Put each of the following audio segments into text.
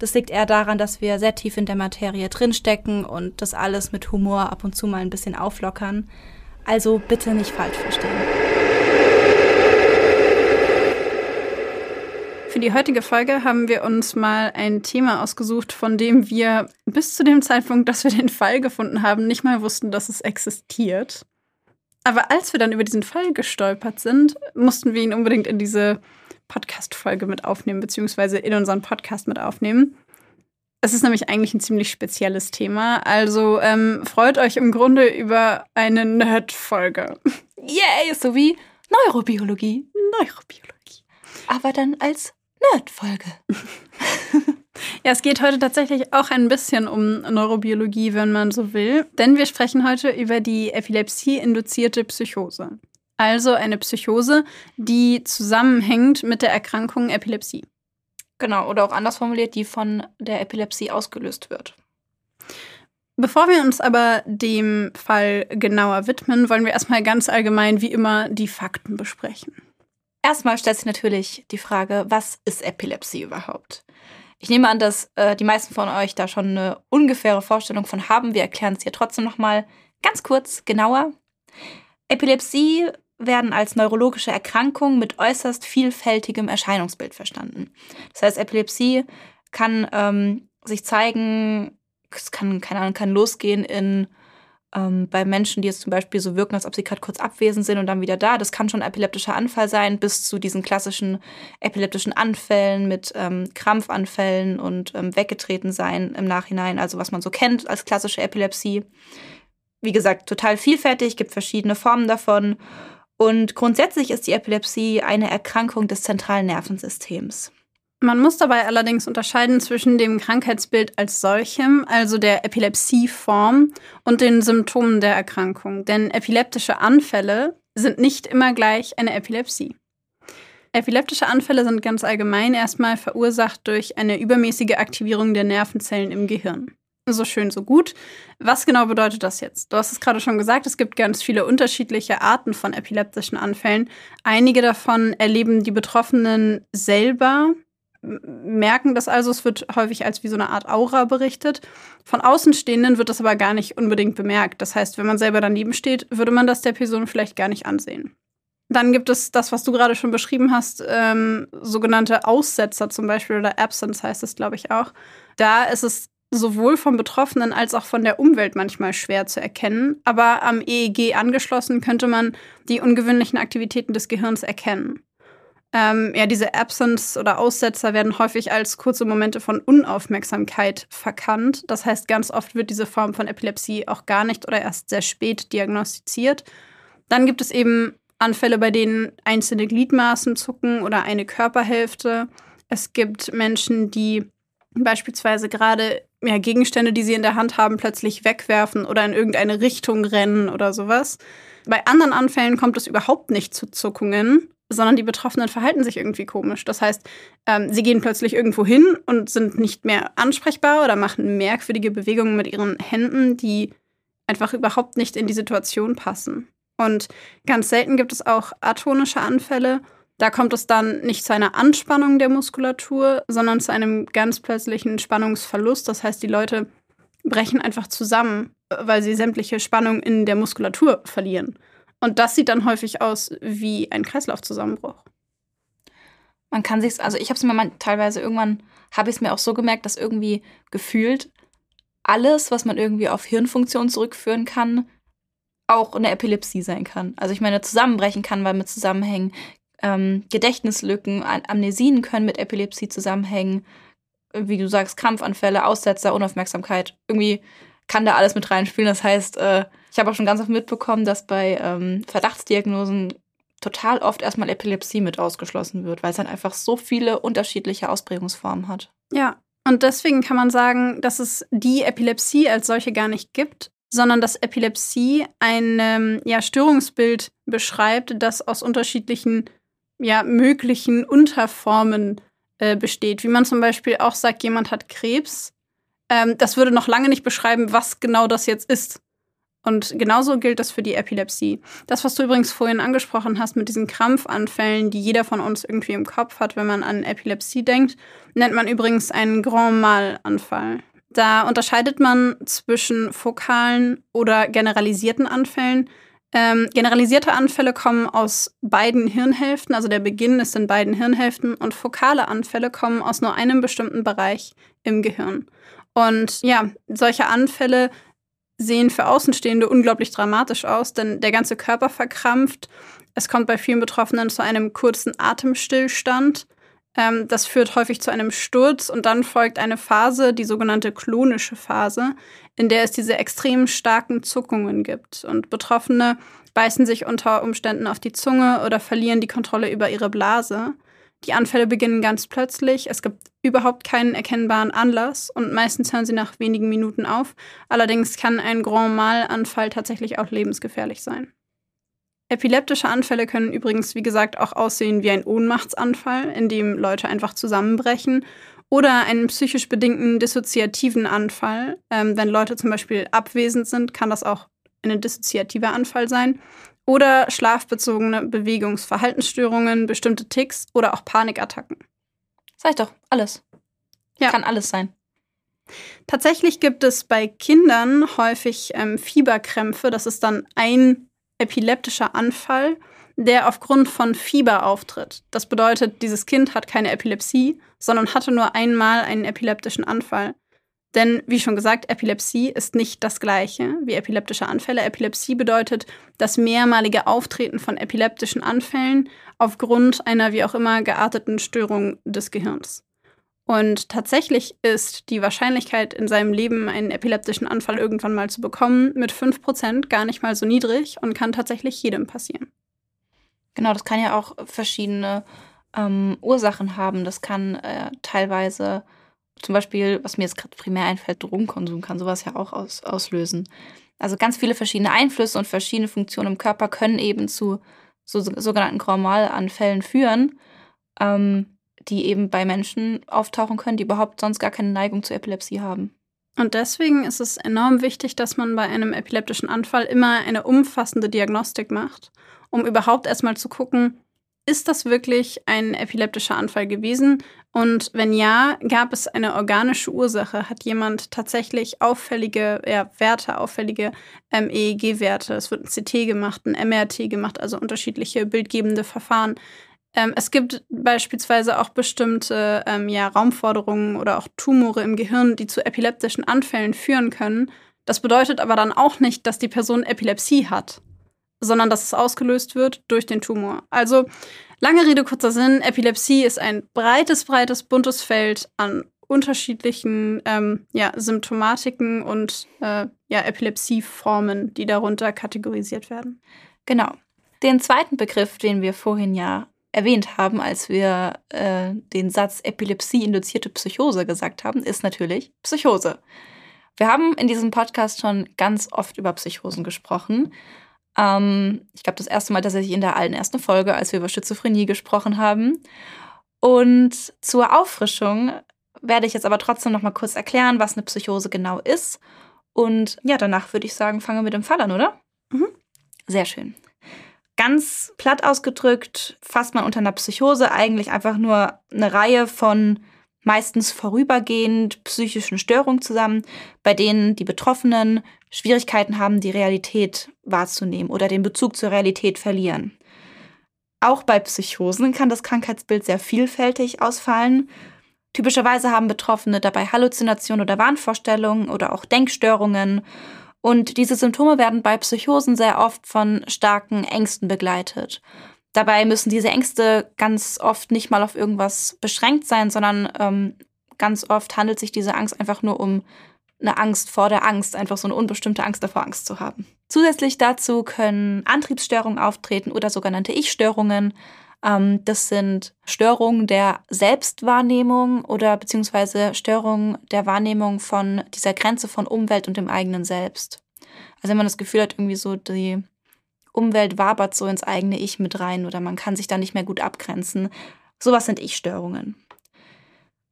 Das liegt eher daran, dass wir sehr tief in der Materie drinstecken und das alles mit Humor ab und zu mal ein bisschen auflockern. Also bitte nicht falsch verstehen. Für die heutige Folge haben wir uns mal ein Thema ausgesucht, von dem wir bis zu dem Zeitpunkt, dass wir den Fall gefunden haben, nicht mal wussten, dass es existiert. Aber als wir dann über diesen Fall gestolpert sind, mussten wir ihn unbedingt in diese Podcast-Folge mit aufnehmen, beziehungsweise in unseren Podcast mit aufnehmen. Es ist nämlich eigentlich ein ziemlich spezielles Thema. Also ähm, freut euch im Grunde über eine Nerd-Folge. Yay, so wie Neurobiologie. Neurobiologie. Aber dann als Nerd-Folge. ja, es geht heute tatsächlich auch ein bisschen um Neurobiologie, wenn man so will. Denn wir sprechen heute über die Epilepsie-induzierte Psychose also eine Psychose, die zusammenhängt mit der Erkrankung Epilepsie. Genau, oder auch anders formuliert, die von der Epilepsie ausgelöst wird. Bevor wir uns aber dem Fall genauer widmen, wollen wir erstmal ganz allgemein wie immer die Fakten besprechen. Erstmal stellt sich natürlich die Frage, was ist Epilepsie überhaupt? Ich nehme an, dass äh, die meisten von euch da schon eine ungefähre Vorstellung von haben. Wir erklären es hier trotzdem nochmal ganz kurz genauer. Epilepsie werden als neurologische Erkrankung mit äußerst vielfältigem Erscheinungsbild verstanden. Das heißt, Epilepsie kann ähm, sich zeigen, es kann, keine Ahnung, kann losgehen in ähm, bei Menschen, die jetzt zum Beispiel so wirken, als ob sie gerade kurz abwesend sind und dann wieder da. Das kann schon ein epileptischer Anfall sein, bis zu diesen klassischen epileptischen Anfällen mit ähm, Krampfanfällen und ähm, weggetreten sein im Nachhinein, also was man so kennt als klassische Epilepsie. Wie gesagt, total vielfältig, gibt verschiedene Formen davon. Und grundsätzlich ist die Epilepsie eine Erkrankung des zentralen Nervensystems. Man muss dabei allerdings unterscheiden zwischen dem Krankheitsbild als solchem, also der Epilepsieform, und den Symptomen der Erkrankung. Denn epileptische Anfälle sind nicht immer gleich eine Epilepsie. Epileptische Anfälle sind ganz allgemein erstmal verursacht durch eine übermäßige Aktivierung der Nervenzellen im Gehirn so schön, so gut. Was genau bedeutet das jetzt? Du hast es gerade schon gesagt, es gibt ganz viele unterschiedliche Arten von epileptischen Anfällen. Einige davon erleben die Betroffenen selber, merken das also, es wird häufig als wie so eine Art Aura berichtet. Von Außenstehenden wird das aber gar nicht unbedingt bemerkt. Das heißt, wenn man selber daneben steht, würde man das der Person vielleicht gar nicht ansehen. Dann gibt es das, was du gerade schon beschrieben hast, ähm, sogenannte Aussetzer zum Beispiel oder Absence heißt es, glaube ich, auch. Da ist es sowohl vom Betroffenen als auch von der Umwelt manchmal schwer zu erkennen, aber am EEG angeschlossen könnte man die ungewöhnlichen Aktivitäten des Gehirns erkennen. Ähm, ja, diese Absence oder Aussetzer werden häufig als kurze Momente von Unaufmerksamkeit verkannt. Das heißt, ganz oft wird diese Form von Epilepsie auch gar nicht oder erst sehr spät diagnostiziert. Dann gibt es eben Anfälle, bei denen einzelne Gliedmaßen zucken oder eine Körperhälfte. Es gibt Menschen, die beispielsweise gerade ja, Gegenstände, die sie in der Hand haben, plötzlich wegwerfen oder in irgendeine Richtung rennen oder sowas. Bei anderen Anfällen kommt es überhaupt nicht zu Zuckungen, sondern die Betroffenen verhalten sich irgendwie komisch. Das heißt, ähm, sie gehen plötzlich irgendwo hin und sind nicht mehr ansprechbar oder machen merkwürdige Bewegungen mit ihren Händen, die einfach überhaupt nicht in die Situation passen. Und ganz selten gibt es auch atonische Anfälle da kommt es dann nicht zu einer Anspannung der Muskulatur, sondern zu einem ganz plötzlichen Spannungsverlust. Das heißt, die Leute brechen einfach zusammen, weil sie sämtliche Spannung in der Muskulatur verlieren. Und das sieht dann häufig aus wie ein Kreislaufzusammenbruch. Man kann sich, also ich habe es mir mal teilweise irgendwann, habe ich es mir auch so gemerkt, dass irgendwie gefühlt alles, was man irgendwie auf Hirnfunktion zurückführen kann, auch eine Epilepsie sein kann. Also ich meine, zusammenbrechen kann, weil mit Zusammenhängen ähm, Gedächtnislücken, Amnesien können mit Epilepsie zusammenhängen, wie du sagst, Krampfanfälle, Aussetzer, Unaufmerksamkeit. Irgendwie kann da alles mit reinspielen. Das heißt, äh, ich habe auch schon ganz oft mitbekommen, dass bei ähm, Verdachtsdiagnosen total oft erstmal Epilepsie mit ausgeschlossen wird, weil es dann einfach so viele unterschiedliche Ausprägungsformen hat. Ja, und deswegen kann man sagen, dass es die Epilepsie als solche gar nicht gibt, sondern dass Epilepsie ein ähm, ja, Störungsbild beschreibt, das aus unterschiedlichen ja, möglichen Unterformen äh, besteht. Wie man zum Beispiel auch sagt, jemand hat Krebs. Ähm, das würde noch lange nicht beschreiben, was genau das jetzt ist. Und genauso gilt das für die Epilepsie. Das, was du übrigens vorhin angesprochen hast mit diesen Krampfanfällen, die jeder von uns irgendwie im Kopf hat, wenn man an Epilepsie denkt, nennt man übrigens einen Grand Mal-Anfall. Da unterscheidet man zwischen fokalen oder generalisierten Anfällen. Ähm, generalisierte Anfälle kommen aus beiden Hirnhälften, also der Beginn ist in beiden Hirnhälften und fokale Anfälle kommen aus nur einem bestimmten Bereich im Gehirn. Und ja, solche Anfälle sehen für Außenstehende unglaublich dramatisch aus, denn der ganze Körper verkrampft. Es kommt bei vielen Betroffenen zu einem kurzen Atemstillstand. Ähm, das führt häufig zu einem Sturz und dann folgt eine Phase, die sogenannte klonische Phase, in der es diese extrem starken Zuckungen gibt. Und Betroffene beißen sich unter Umständen auf die Zunge oder verlieren die Kontrolle über ihre Blase. Die Anfälle beginnen ganz plötzlich. Es gibt überhaupt keinen erkennbaren Anlass und meistens hören sie nach wenigen Minuten auf. Allerdings kann ein Grand Mal-Anfall tatsächlich auch lebensgefährlich sein. Epileptische Anfälle können übrigens, wie gesagt, auch aussehen wie ein Ohnmachtsanfall, in dem Leute einfach zusammenbrechen, oder einen psychisch bedingten dissoziativen Anfall. Ähm, wenn Leute zum Beispiel abwesend sind, kann das auch ein dissoziativer Anfall sein. Oder schlafbezogene Bewegungsverhaltensstörungen, bestimmte Ticks oder auch Panikattacken. Sag ich doch, alles. Ja. Kann alles sein. Tatsächlich gibt es bei Kindern häufig ähm, Fieberkrämpfe. Das ist dann ein epileptischer Anfall, der aufgrund von Fieber auftritt. Das bedeutet, dieses Kind hat keine Epilepsie, sondern hatte nur einmal einen epileptischen Anfall. Denn, wie schon gesagt, Epilepsie ist nicht das gleiche wie epileptische Anfälle. Epilepsie bedeutet das mehrmalige Auftreten von epileptischen Anfällen aufgrund einer wie auch immer gearteten Störung des Gehirns. Und tatsächlich ist die Wahrscheinlichkeit, in seinem Leben einen epileptischen Anfall irgendwann mal zu bekommen, mit 5% gar nicht mal so niedrig und kann tatsächlich jedem passieren. Genau, das kann ja auch verschiedene ähm, Ursachen haben. Das kann äh, teilweise zum Beispiel, was mir jetzt gerade primär einfällt, Drogenkonsum kann sowas ja auch aus, auslösen. Also ganz viele verschiedene Einflüsse und verschiedene Funktionen im Körper können eben zu so, sogenannten Chromalanfällen führen, ähm, die eben bei Menschen auftauchen können, die überhaupt sonst gar keine Neigung zur Epilepsie haben. Und deswegen ist es enorm wichtig, dass man bei einem epileptischen Anfall immer eine umfassende Diagnostik macht, um überhaupt erstmal zu gucken, ist das wirklich ein epileptischer Anfall gewesen? Und wenn ja, gab es eine organische Ursache? Hat jemand tatsächlich auffällige ja, Werte, auffällige ähm, EEG-Werte? Es wird ein CT gemacht, ein MRT gemacht, also unterschiedliche bildgebende Verfahren. Ähm, es gibt beispielsweise auch bestimmte ähm, ja, Raumforderungen oder auch Tumore im Gehirn, die zu epileptischen Anfällen führen können. Das bedeutet aber dann auch nicht, dass die Person Epilepsie hat sondern dass es ausgelöst wird durch den Tumor. Also lange Rede, kurzer Sinn, Epilepsie ist ein breites, breites, buntes Feld an unterschiedlichen ähm, ja, Symptomatiken und äh, ja, Epilepsieformen, die darunter kategorisiert werden. Genau. Den zweiten Begriff, den wir vorhin ja erwähnt haben, als wir äh, den Satz Epilepsie-induzierte Psychose gesagt haben, ist natürlich Psychose. Wir haben in diesem Podcast schon ganz oft über Psychosen gesprochen ähm, ich glaube, das erste Mal tatsächlich in der alten ersten Folge, als wir über Schizophrenie gesprochen haben. Und zur Auffrischung werde ich jetzt aber trotzdem noch mal kurz erklären, was eine Psychose genau ist. Und ja, danach würde ich sagen, fangen wir mit dem Fall an, oder? Mhm. Sehr schön. Ganz platt ausgedrückt fasst man unter einer Psychose eigentlich einfach nur eine Reihe von meistens vorübergehend psychischen Störungen zusammen, bei denen die Betroffenen Schwierigkeiten haben, die Realität wahrzunehmen oder den Bezug zur Realität verlieren. Auch bei Psychosen kann das Krankheitsbild sehr vielfältig ausfallen. Typischerweise haben Betroffene dabei Halluzinationen oder Wahnvorstellungen oder auch Denkstörungen. Und diese Symptome werden bei Psychosen sehr oft von starken Ängsten begleitet. Dabei müssen diese Ängste ganz oft nicht mal auf irgendwas beschränkt sein, sondern ähm, ganz oft handelt sich diese Angst einfach nur um eine Angst vor der Angst, einfach so eine unbestimmte Angst davor, Angst zu haben. Zusätzlich dazu können Antriebsstörungen auftreten oder sogenannte Ich-Störungen. Ähm, das sind Störungen der Selbstwahrnehmung oder beziehungsweise Störungen der Wahrnehmung von dieser Grenze von Umwelt und dem eigenen Selbst. Also wenn man das Gefühl hat, irgendwie so die Umwelt wabert so ins eigene Ich mit rein oder man kann sich da nicht mehr gut abgrenzen. Sowas sind Ich-Störungen.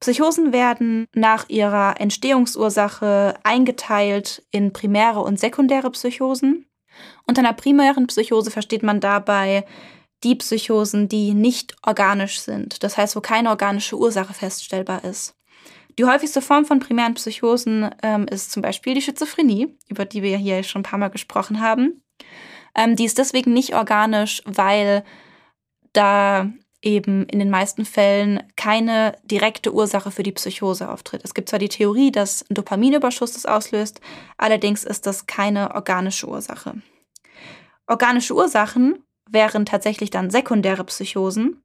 Psychosen werden nach ihrer Entstehungsursache eingeteilt in primäre und sekundäre Psychosen. Unter einer primären Psychose versteht man dabei die Psychosen, die nicht organisch sind, das heißt, wo keine organische Ursache feststellbar ist. Die häufigste Form von primären Psychosen ähm, ist zum Beispiel die Schizophrenie, über die wir hier schon ein paar Mal gesprochen haben. Ähm, die ist deswegen nicht organisch, weil da eben in den meisten Fällen keine direkte Ursache für die Psychose auftritt. Es gibt zwar die Theorie, dass ein Dopaminüberschuss das auslöst, allerdings ist das keine organische Ursache. Organische Ursachen wären tatsächlich dann sekundäre Psychosen.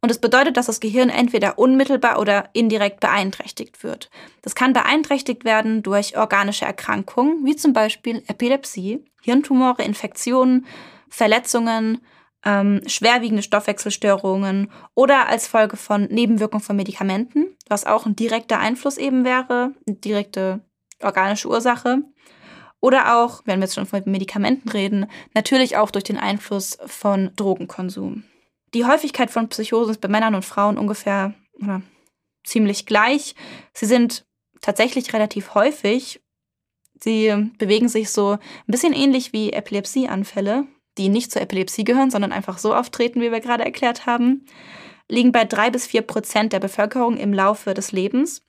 Und es das bedeutet, dass das Gehirn entweder unmittelbar oder indirekt beeinträchtigt wird. Das kann beeinträchtigt werden durch organische Erkrankungen, wie zum Beispiel Epilepsie, Hirntumore, Infektionen, Verletzungen, ähm, schwerwiegende Stoffwechselstörungen oder als Folge von Nebenwirkungen von Medikamenten, was auch ein direkter Einfluss eben wäre, eine direkte organische Ursache. Oder auch, wenn wir jetzt schon von Medikamenten reden, natürlich auch durch den Einfluss von Drogenkonsum. Die Häufigkeit von Psychosen ist bei Männern und Frauen ungefähr oder, ziemlich gleich. Sie sind tatsächlich relativ häufig. Sie bewegen sich so ein bisschen ähnlich wie Epilepsieanfälle, die nicht zur Epilepsie gehören, sondern einfach so auftreten, wie wir gerade erklärt haben, liegen bei drei bis vier Prozent der Bevölkerung im Laufe des Lebens.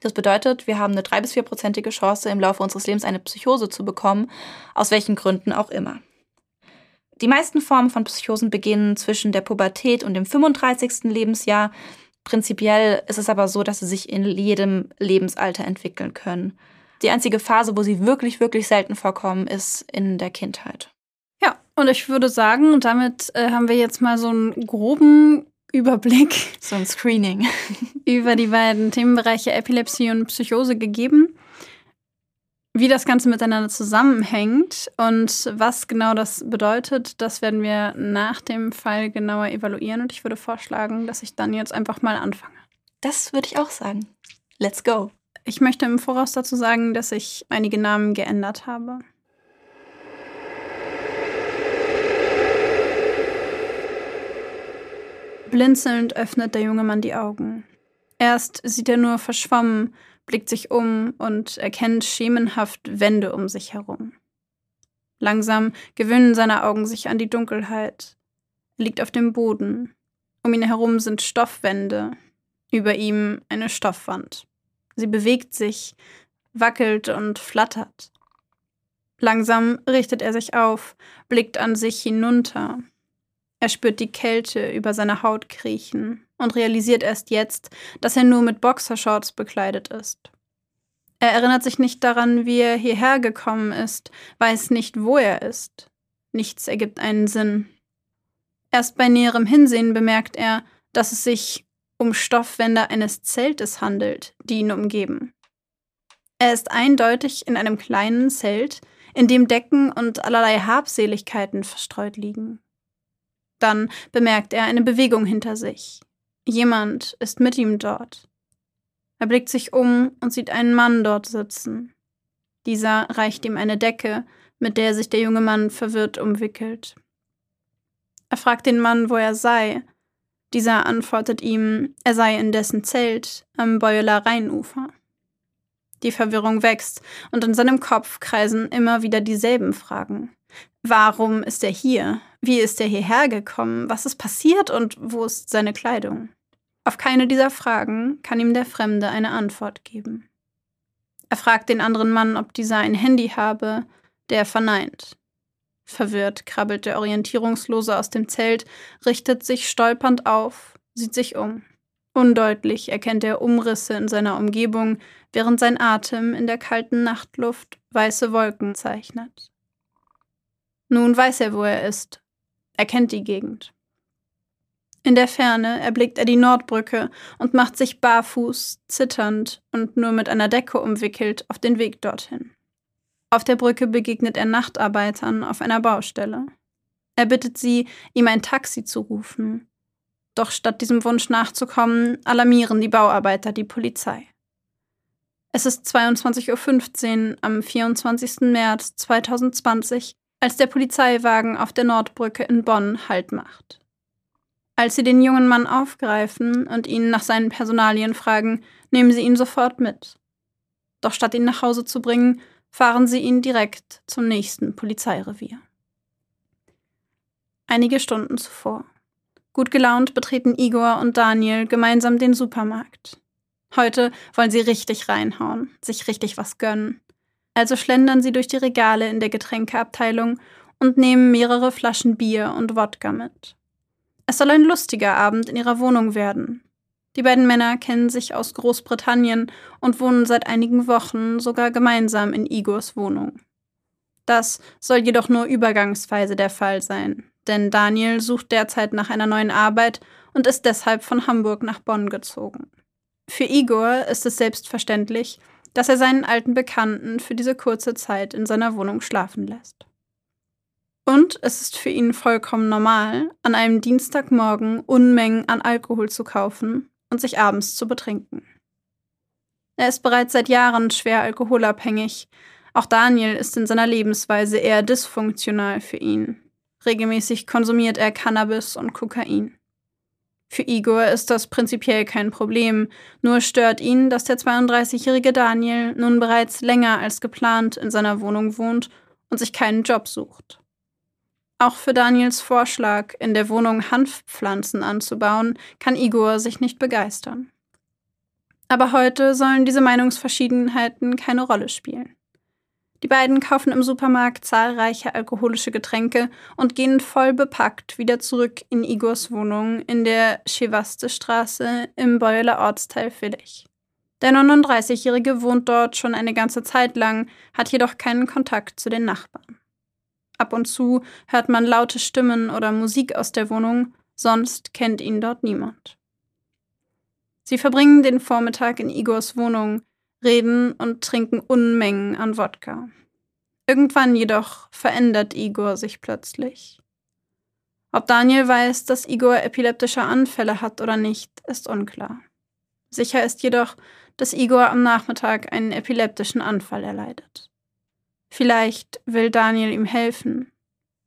Das bedeutet, wir haben eine drei bis vierprozentige Chance, im Laufe unseres Lebens eine Psychose zu bekommen, aus welchen Gründen auch immer. Die meisten Formen von Psychosen beginnen zwischen der Pubertät und dem 35. Lebensjahr. Prinzipiell ist es aber so, dass sie sich in jedem Lebensalter entwickeln können. Die einzige Phase, wo sie wirklich, wirklich selten vorkommen, ist in der Kindheit. Und ich würde sagen, damit äh, haben wir jetzt mal so einen groben Überblick. So ein Screening. über die beiden Themenbereiche Epilepsie und Psychose gegeben. Wie das Ganze miteinander zusammenhängt und was genau das bedeutet, das werden wir nach dem Fall genauer evaluieren. Und ich würde vorschlagen, dass ich dann jetzt einfach mal anfange. Das würde ich auch sagen. Let's go. Ich möchte im Voraus dazu sagen, dass ich einige Namen geändert habe. Blinzelnd öffnet der junge Mann die Augen. Erst sieht er nur verschwommen, blickt sich um und erkennt schemenhaft Wände um sich herum. Langsam gewöhnen seine Augen sich an die Dunkelheit. Er liegt auf dem Boden. Um ihn herum sind Stoffwände, über ihm eine Stoffwand. Sie bewegt sich, wackelt und flattert. Langsam richtet er sich auf, blickt an sich hinunter, er spürt die Kälte über seine Haut kriechen und realisiert erst jetzt, dass er nur mit Boxershorts bekleidet ist. Er erinnert sich nicht daran, wie er hierher gekommen ist, weiß nicht, wo er ist. Nichts ergibt einen Sinn. Erst bei näherem Hinsehen bemerkt er, dass es sich um Stoffwände eines Zeltes handelt, die ihn umgeben. Er ist eindeutig in einem kleinen Zelt, in dem Decken und allerlei Habseligkeiten verstreut liegen. Dann bemerkt er eine Bewegung hinter sich. Jemand ist mit ihm dort. Er blickt sich um und sieht einen Mann dort sitzen. Dieser reicht ihm eine Decke, mit der sich der junge Mann verwirrt umwickelt. Er fragt den Mann, wo er sei. Dieser antwortet ihm, er sei in dessen Zelt am Beueler Rheinufer. Die Verwirrung wächst und in seinem Kopf kreisen immer wieder dieselben Fragen. Warum ist er hier? Wie ist er hierher gekommen? Was ist passiert und wo ist seine Kleidung? Auf keine dieser Fragen kann ihm der Fremde eine Antwort geben. Er fragt den anderen Mann, ob dieser ein Handy habe, der verneint. Verwirrt krabbelt der Orientierungslose aus dem Zelt, richtet sich stolpernd auf, sieht sich um. Undeutlich erkennt er Umrisse in seiner Umgebung, während sein Atem in der kalten Nachtluft weiße Wolken zeichnet. Nun weiß er, wo er ist. Er kennt die Gegend. In der Ferne erblickt er die Nordbrücke und macht sich barfuß, zitternd und nur mit einer Decke umwickelt auf den Weg dorthin. Auf der Brücke begegnet er Nachtarbeitern auf einer Baustelle. Er bittet sie, ihm ein Taxi zu rufen. Doch statt diesem Wunsch nachzukommen, alarmieren die Bauarbeiter die Polizei. Es ist 22.15 Uhr am 24. März 2020, als der Polizeiwagen auf der Nordbrücke in Bonn Halt macht. Als sie den jungen Mann aufgreifen und ihn nach seinen Personalien fragen, nehmen sie ihn sofort mit. Doch statt ihn nach Hause zu bringen, fahren sie ihn direkt zum nächsten Polizeirevier. Einige Stunden zuvor. Gut gelaunt betreten Igor und Daniel gemeinsam den Supermarkt. Heute wollen sie richtig reinhauen, sich richtig was gönnen. Also schlendern sie durch die Regale in der Getränkeabteilung und nehmen mehrere Flaschen Bier und Wodka mit. Es soll ein lustiger Abend in ihrer Wohnung werden. Die beiden Männer kennen sich aus Großbritannien und wohnen seit einigen Wochen sogar gemeinsam in Igors Wohnung. Das soll jedoch nur übergangsweise der Fall sein, denn Daniel sucht derzeit nach einer neuen Arbeit und ist deshalb von Hamburg nach Bonn gezogen. Für Igor ist es selbstverständlich, dass er seinen alten Bekannten für diese kurze Zeit in seiner Wohnung schlafen lässt. Und es ist für ihn vollkommen normal, an einem Dienstagmorgen Unmengen an Alkohol zu kaufen und sich abends zu betrinken. Er ist bereits seit Jahren schwer alkoholabhängig. Auch Daniel ist in seiner Lebensweise eher dysfunktional für ihn. Regelmäßig konsumiert er Cannabis und Kokain. Für Igor ist das prinzipiell kein Problem, nur stört ihn, dass der 32-jährige Daniel nun bereits länger als geplant in seiner Wohnung wohnt und sich keinen Job sucht. Auch für Daniels Vorschlag, in der Wohnung Hanfpflanzen anzubauen, kann Igor sich nicht begeistern. Aber heute sollen diese Meinungsverschiedenheiten keine Rolle spielen. Die beiden kaufen im Supermarkt zahlreiche alkoholische Getränke und gehen voll bepackt wieder zurück in Igors Wohnung in der Schewaste-Straße im Beueler Ortsteil Willig. Der 39-Jährige wohnt dort schon eine ganze Zeit lang, hat jedoch keinen Kontakt zu den Nachbarn. Ab und zu hört man laute Stimmen oder Musik aus der Wohnung, sonst kennt ihn dort niemand. Sie verbringen den Vormittag in Igors Wohnung, reden und trinken Unmengen an Wodka. Irgendwann jedoch verändert Igor sich plötzlich. Ob Daniel weiß, dass Igor epileptische Anfälle hat oder nicht, ist unklar. Sicher ist jedoch, dass Igor am Nachmittag einen epileptischen Anfall erleidet. Vielleicht will Daniel ihm helfen.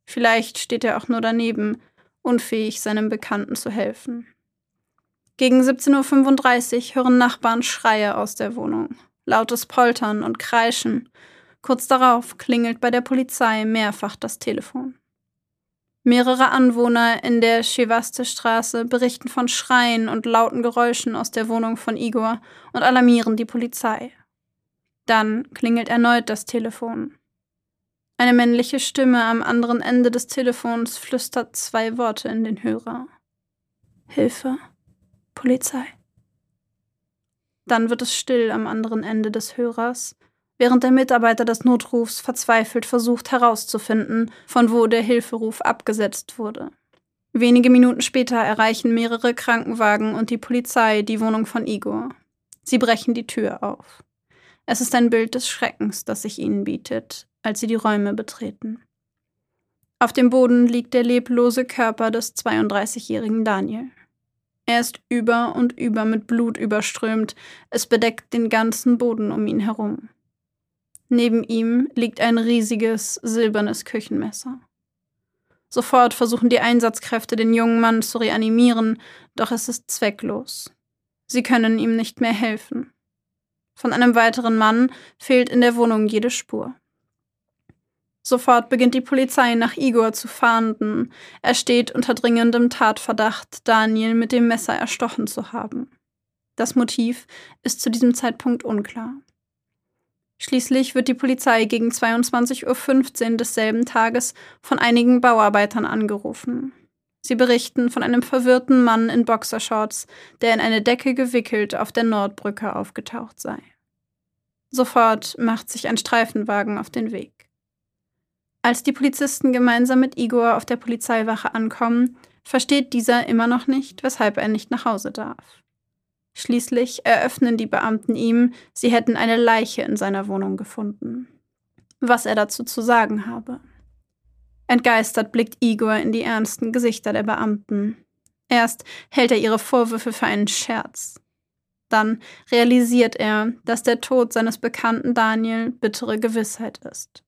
Vielleicht steht er auch nur daneben, unfähig, seinem Bekannten zu helfen. Gegen 17.35 Uhr hören Nachbarn Schreie aus der Wohnung, lautes Poltern und Kreischen. Kurz darauf klingelt bei der Polizei mehrfach das Telefon. Mehrere Anwohner in der Schewaste-Straße berichten von Schreien und lauten Geräuschen aus der Wohnung von Igor und alarmieren die Polizei. Dann klingelt erneut das Telefon. Eine männliche Stimme am anderen Ende des Telefons flüstert zwei Worte in den Hörer. Hilfe. Polizei. Dann wird es still am anderen Ende des Hörers, während der Mitarbeiter des Notrufs verzweifelt versucht herauszufinden, von wo der Hilferuf abgesetzt wurde. Wenige Minuten später erreichen mehrere Krankenwagen und die Polizei die Wohnung von Igor. Sie brechen die Tür auf. Es ist ein Bild des Schreckens, das sich ihnen bietet, als sie die Räume betreten. Auf dem Boden liegt der leblose Körper des 32-jährigen Daniel. Er ist über und über mit Blut überströmt, es bedeckt den ganzen Boden um ihn herum. Neben ihm liegt ein riesiges silbernes Küchenmesser. Sofort versuchen die Einsatzkräfte, den jungen Mann zu reanimieren, doch es ist zwecklos. Sie können ihm nicht mehr helfen. Von einem weiteren Mann fehlt in der Wohnung jede Spur. Sofort beginnt die Polizei nach Igor zu fahnden. Er steht unter dringendem Tatverdacht, Daniel mit dem Messer erstochen zu haben. Das Motiv ist zu diesem Zeitpunkt unklar. Schließlich wird die Polizei gegen 22.15 Uhr desselben Tages von einigen Bauarbeitern angerufen. Sie berichten von einem verwirrten Mann in Boxershorts, der in eine Decke gewickelt auf der Nordbrücke aufgetaucht sei. Sofort macht sich ein Streifenwagen auf den Weg. Als die Polizisten gemeinsam mit Igor auf der Polizeiwache ankommen, versteht dieser immer noch nicht, weshalb er nicht nach Hause darf. Schließlich eröffnen die Beamten ihm, sie hätten eine Leiche in seiner Wohnung gefunden. Was er dazu zu sagen habe. Entgeistert blickt Igor in die ernsten Gesichter der Beamten. Erst hält er ihre Vorwürfe für einen Scherz. Dann realisiert er, dass der Tod seines Bekannten Daniel bittere Gewissheit ist.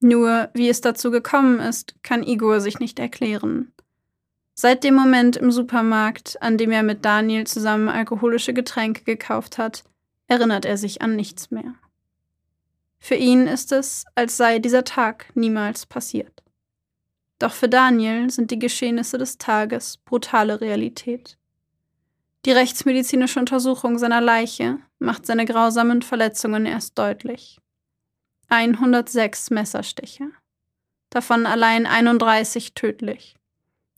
Nur wie es dazu gekommen ist, kann Igor sich nicht erklären. Seit dem Moment im Supermarkt, an dem er mit Daniel zusammen alkoholische Getränke gekauft hat, erinnert er sich an nichts mehr. Für ihn ist es, als sei dieser Tag niemals passiert. Doch für Daniel sind die Geschehnisse des Tages brutale Realität. Die rechtsmedizinische Untersuchung seiner Leiche macht seine grausamen Verletzungen erst deutlich. 106 Messerstiche. Davon allein 31 tödlich.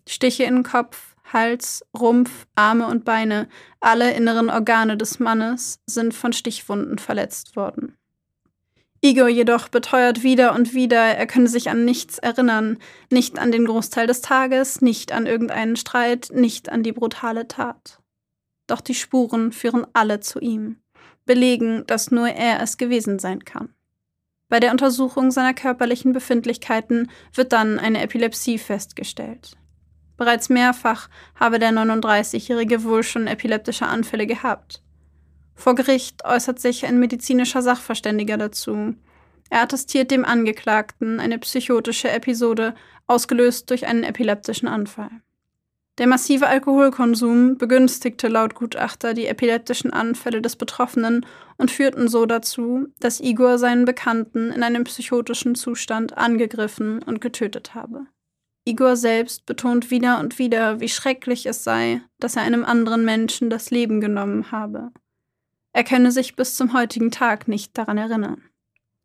Stiche in Kopf, Hals, Rumpf, Arme und Beine, alle inneren Organe des Mannes sind von Stichwunden verletzt worden. Igor jedoch beteuert wieder und wieder, er könne sich an nichts erinnern, nicht an den Großteil des Tages, nicht an irgendeinen Streit, nicht an die brutale Tat. Doch die Spuren führen alle zu ihm, belegen, dass nur er es gewesen sein kann. Bei der Untersuchung seiner körperlichen Befindlichkeiten wird dann eine Epilepsie festgestellt. Bereits mehrfach habe der 39-Jährige wohl schon epileptische Anfälle gehabt. Vor Gericht äußert sich ein medizinischer Sachverständiger dazu. Er attestiert dem Angeklagten eine psychotische Episode, ausgelöst durch einen epileptischen Anfall. Der massive Alkoholkonsum begünstigte laut Gutachter die epileptischen Anfälle des Betroffenen und führten so dazu, dass Igor seinen Bekannten in einem psychotischen Zustand angegriffen und getötet habe. Igor selbst betont wieder und wieder, wie schrecklich es sei, dass er einem anderen Menschen das Leben genommen habe. Er könne sich bis zum heutigen Tag nicht daran erinnern.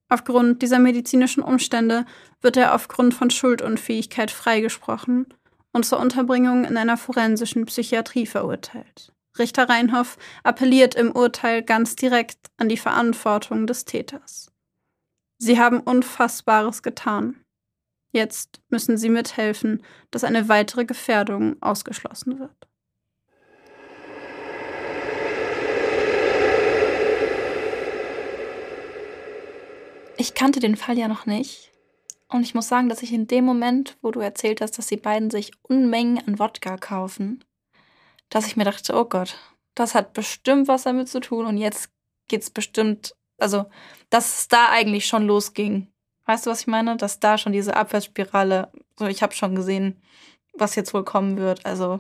Aufgrund dieser medizinischen Umstände wird er aufgrund von Schuldunfähigkeit freigesprochen und zur Unterbringung in einer forensischen Psychiatrie verurteilt. Richter Reinhoff appelliert im Urteil ganz direkt an die Verantwortung des Täters. Sie haben Unfassbares getan. Jetzt müssen Sie mithelfen, dass eine weitere Gefährdung ausgeschlossen wird. Ich kannte den Fall ja noch nicht. Und ich muss sagen, dass ich in dem Moment, wo du erzählt hast, dass die beiden sich Unmengen an Wodka kaufen, dass ich mir dachte, oh Gott, das hat bestimmt was damit zu tun. Und jetzt geht's bestimmt, also, dass es da eigentlich schon losging. Weißt du, was ich meine? Dass da schon diese Abwärtsspirale, so ich habe schon gesehen, was jetzt wohl kommen wird. Also,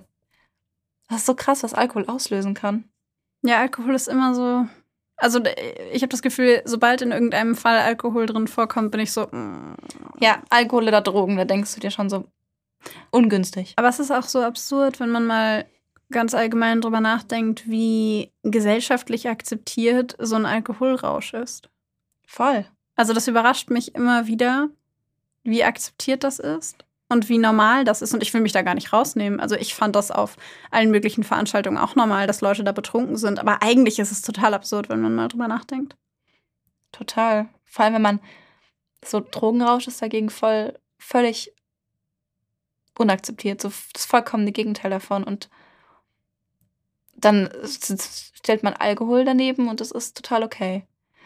das ist so krass, was Alkohol auslösen kann. Ja, Alkohol ist immer so also ich habe das Gefühl, sobald in irgendeinem Fall Alkohol drin vorkommt, bin ich so. Mm. Ja, Alkohol oder Drogen, da denkst du dir schon so ungünstig. Aber es ist auch so absurd, wenn man mal ganz allgemein drüber nachdenkt, wie gesellschaftlich akzeptiert so ein Alkoholrausch ist. Voll. Also das überrascht mich immer wieder, wie akzeptiert das ist und wie normal das ist. Und ich will mich da gar nicht rausnehmen. Also ich fand das auf allen möglichen Veranstaltungen auch normal, dass Leute da betrunken sind. Aber eigentlich ist es total absurd, wenn man mal drüber nachdenkt. Total. Vor allem, wenn man so Drogenrausch ist dagegen voll, völlig unakzeptiert. So das vollkommene Gegenteil davon. Und dann stellt man Alkohol daneben und das ist total okay.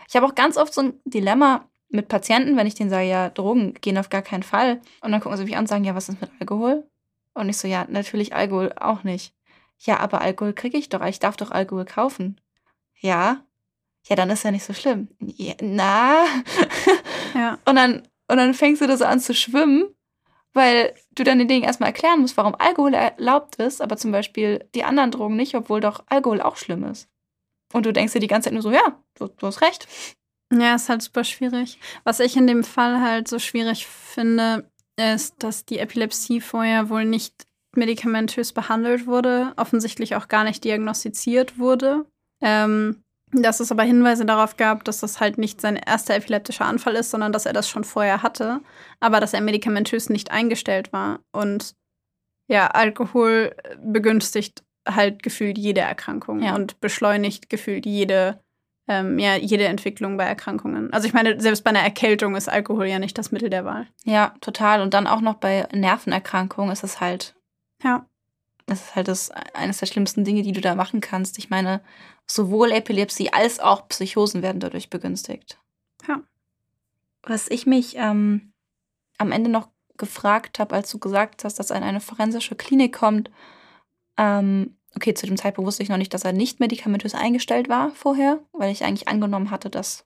Ich habe auch ganz oft so ein Dilemma, mit Patienten, wenn ich denen sage, ja, Drogen gehen auf gar keinen Fall. Und dann gucken sie mich an und sagen, ja, was ist mit Alkohol? Und ich so, ja, natürlich Alkohol auch nicht. Ja, aber Alkohol kriege ich doch. Ich darf doch Alkohol kaufen. Ja. Ja, dann ist ja nicht so schlimm. Ja, na. Ja. und, dann, und dann fängst du da so an zu schwimmen, weil du dann den Dingen erstmal erklären musst, warum Alkohol erlaubt ist, aber zum Beispiel die anderen Drogen nicht, obwohl doch Alkohol auch schlimm ist. Und du denkst dir die ganze Zeit nur so, ja, du, du hast recht. Ja, ist halt super schwierig. Was ich in dem Fall halt so schwierig finde, ist, dass die Epilepsie vorher wohl nicht medikamentös behandelt wurde, offensichtlich auch gar nicht diagnostiziert wurde. Ähm, dass es aber Hinweise darauf gab, dass das halt nicht sein erster epileptischer Anfall ist, sondern dass er das schon vorher hatte, aber dass er medikamentös nicht eingestellt war. Und ja, Alkohol begünstigt halt gefühlt jede Erkrankung Ja. und beschleunigt gefühlt jede, ähm, ja, jede Entwicklung bei Erkrankungen. Also ich meine, selbst bei einer Erkältung ist Alkohol ja nicht das Mittel der Wahl. Ja, total. Und dann auch noch bei Nervenerkrankungen ist es halt, Ja. das ist halt das eines der schlimmsten Dinge, die du da machen kannst. Ich meine, sowohl Epilepsie als auch Psychosen werden dadurch begünstigt. Ja. Was ich mich ähm, am Ende noch gefragt habe, als du gesagt hast, dass er in eine forensische Klinik kommt, ähm, okay, zu dem Zeitpunkt wusste ich noch nicht, dass er nicht medikamentös eingestellt war vorher, weil ich eigentlich angenommen hatte, dass,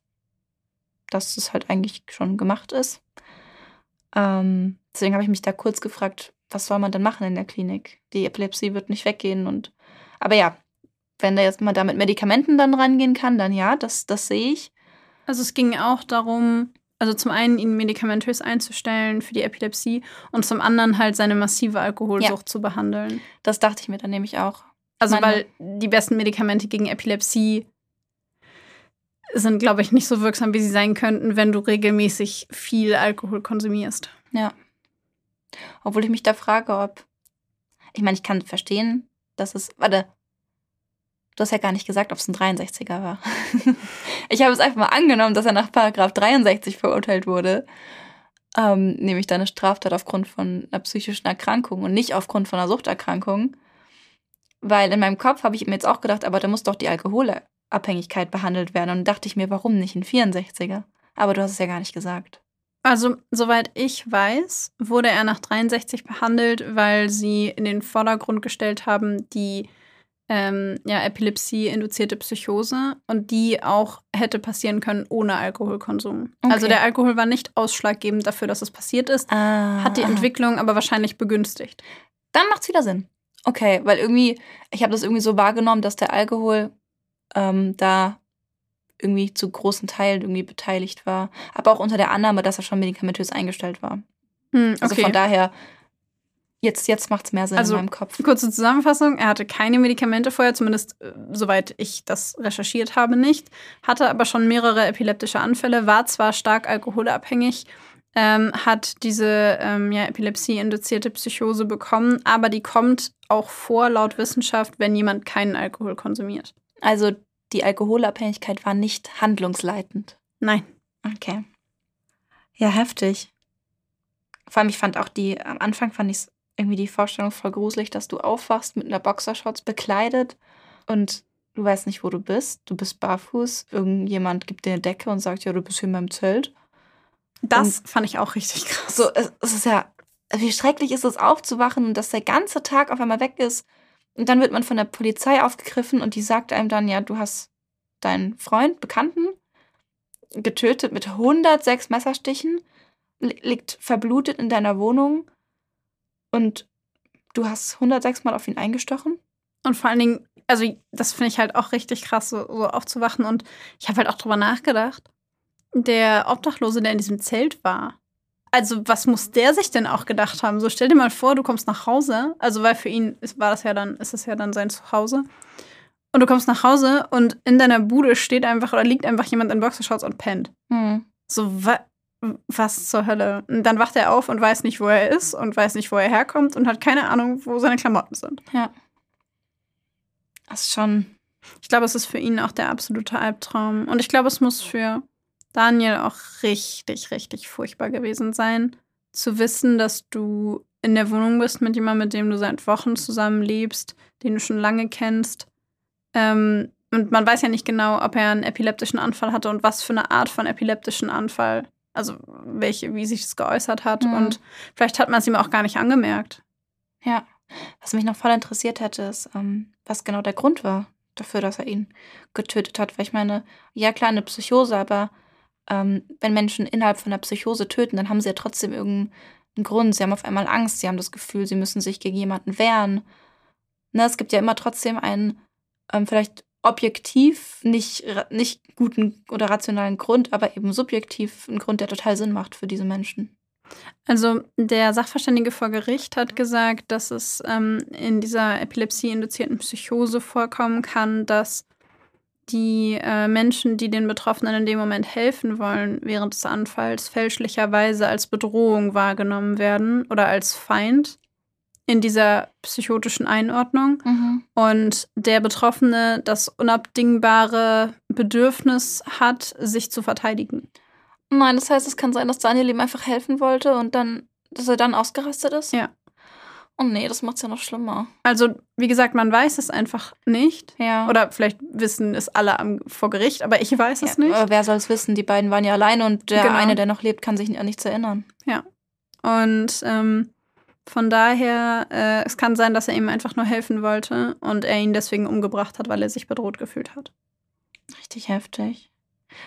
dass es halt eigentlich schon gemacht ist. Ähm, deswegen habe ich mich da kurz gefragt, was soll man denn machen in der Klinik? Die Epilepsie wird nicht weggehen und aber ja, wenn der jetzt mal da mit Medikamenten dann rangehen kann, dann ja, das, das sehe ich. Also es ging auch darum, also zum einen ihn medikamentös einzustellen für die Epilepsie und zum anderen halt seine massive Alkoholsucht zu behandeln. Das dachte ich mir dann nämlich auch. Also Meine- weil die besten Medikamente gegen Epilepsie sind, glaube ich, nicht so wirksam, wie sie sein könnten, wenn du regelmäßig viel Alkohol konsumierst. Ja. Obwohl ich mich da frage, ob. Ich meine, ich kann verstehen, dass es. Warte. Du hast ja gar nicht gesagt, ob es ein 63er war. ich habe es einfach mal angenommen, dass er nach Paragraph 63 verurteilt wurde. Ähm, nämlich dann eine Straftat aufgrund von einer psychischen Erkrankung und nicht aufgrund von einer Suchterkrankung. Weil in meinem Kopf habe ich mir jetzt auch gedacht, aber da muss doch die Alkoholabhängigkeit behandelt werden. Und dachte ich mir, warum nicht ein 64er? Aber du hast es ja gar nicht gesagt. Also, soweit ich weiß, wurde er nach 63 behandelt, weil sie in den Vordergrund gestellt haben, die ähm, ja, Epilepsie-induzierte Psychose und die auch hätte passieren können ohne Alkoholkonsum. Okay. Also der Alkohol war nicht ausschlaggebend dafür, dass es passiert ist, Ah, hat die aha. Entwicklung aber wahrscheinlich begünstigt. dann macht's wieder Sinn. Okay, weil irgendwie, ich habe das irgendwie so wahrgenommen, dass der Alkohol ähm, da irgendwie zu großen Teilen irgendwie beteiligt war. Aber auch unter der Annahme, dass er schon medikamentös eingestellt war. Hm, Also okay. von daher, jetzt, jetzt macht's mehr Sinn Also, in meinem Kopf. Kurze Zusammenfassung, er hatte keine Medikamente vorher, zumindest äh, soweit ich das recherchiert habe, nicht, hatte aber schon mehrere epileptische Anfälle, war zwar stark alkoholabhängig, ähm, hat diese ähm, ja, Epilepsie-induzierte Psychose bekommen, aber die kommt auch vor laut Wissenschaft, wenn jemand keinen Alkohol konsumiert. Also die Alkoholabhängigkeit war nicht handlungsleitend. Nein. Okay. Ja, heftig. Vor allem, ich fand auch die, am Anfang fand ich irgendwie die Vorstellung voll gruselig, dass du aufwachst mit einer Boxershorts bekleidet und du weißt nicht, wo du bist. Du bist barfuß. Irgendjemand gibt dir eine Decke und sagt, ja, du bist hier in meinem Zelt. Das fand ich auch richtig krass. So, es, es ist ja, wie schrecklich ist es aufzuwachen und dass der ganze Tag auf einmal weg ist. Und dann wird man von der Polizei aufgegriffen und die sagt einem dann, ja, du hast deinen Freund, Bekannten getötet mit 106 Messerstichen, li- liegt verblutet in deiner Wohnung und du hast 106 Mal auf ihn eingestochen. Und vor allen Dingen, also das finde ich halt auch richtig krass, so, so aufzuwachen. Und ich habe halt auch drüber nachgedacht. Der Obdachlose, der in diesem Zelt war. Also, was muss der sich denn auch gedacht haben? So, stell dir mal vor, du kommst nach Hause. Also, weil für ihn ist, war das ja dann, ist es ja dann sein Zuhause. Und du kommst nach Hause und in deiner Bude steht einfach oder liegt einfach jemand in Boxershorts und pennt. Hm. So, wa was zur Hölle? Und dann wacht er auf und weiß nicht, wo er ist und weiß nicht, wo er herkommt und hat keine Ahnung, wo seine Klamotten sind. Das ist schon, Ich glaube, es ist für ihn auch der absolute Albtraum. Und ich glaube, es muss für Daniel auch richtig, richtig furchtbar gewesen sein, zu wissen, dass du in der Wohnung bist mit jemandem, mit dem du seit Wochen zusammenlebst, den du schon lange kennst. Ähm, und man weiß ja nicht genau, ob er einen epileptischen Anfall hatte und was für eine Art von epileptischen Anfall, also welche, wie sich es geäußert hat. Mhm. Und vielleicht hat man es ihm auch gar nicht angemerkt. ja. Was mich noch voll interessiert hätte, ist, ähm, was genau der Grund war dafür, dass er ihn getötet hat. Weil ich meine, ja klar, eine Psychose, aber ähm, wenn Menschen innerhalb von einer Psychose töten, dann haben sie ja trotzdem irgendeinen Grund. Sie haben auf einmal Angst, sie haben das Gefühl, sie müssen sich gegen jemanden wehren. Ne, es gibt ja immer trotzdem einen ähm, vielleicht objektiv nicht, nicht guten oder rationalen Grund, aber eben subjektiv einen Grund, der total Sinn macht für diese Menschen. Also der Sachverständige vor Gericht hat gesagt, dass es ähm, in dieser epilepsie-induzierten Psychose vorkommen kann, dass die äh, Menschen, die den Betroffenen in dem Moment helfen wollen, während des Anfalls fälschlicherweise als Bedrohung wahrgenommen werden oder als Feind. In dieser psychotischen Einordnung Mhm. und der Betroffene das unabdingbare Bedürfnis hat, sich zu verteidigen. Nein, das heißt, es kann sein, dass Daniel ihm einfach helfen wollte und dann, dass er dann ausgerastet ist? Ja. Oh nee, das macht's ja noch schlimmer. Also, wie gesagt, man weiß es einfach nicht. Ja. Oder vielleicht wissen es alle am, vor Gericht, aber ich weiß es ja, nicht. Aber wer soll es wissen? Die beiden waren ja alleine und der Genau. eine, der noch lebt, kann sich an nichts erinnern. Und ähm, von daher, äh, es kann sein, dass er ihm einfach nur helfen wollte und er ihn deswegen umgebracht hat, weil er sich bedroht gefühlt hat. Richtig heftig.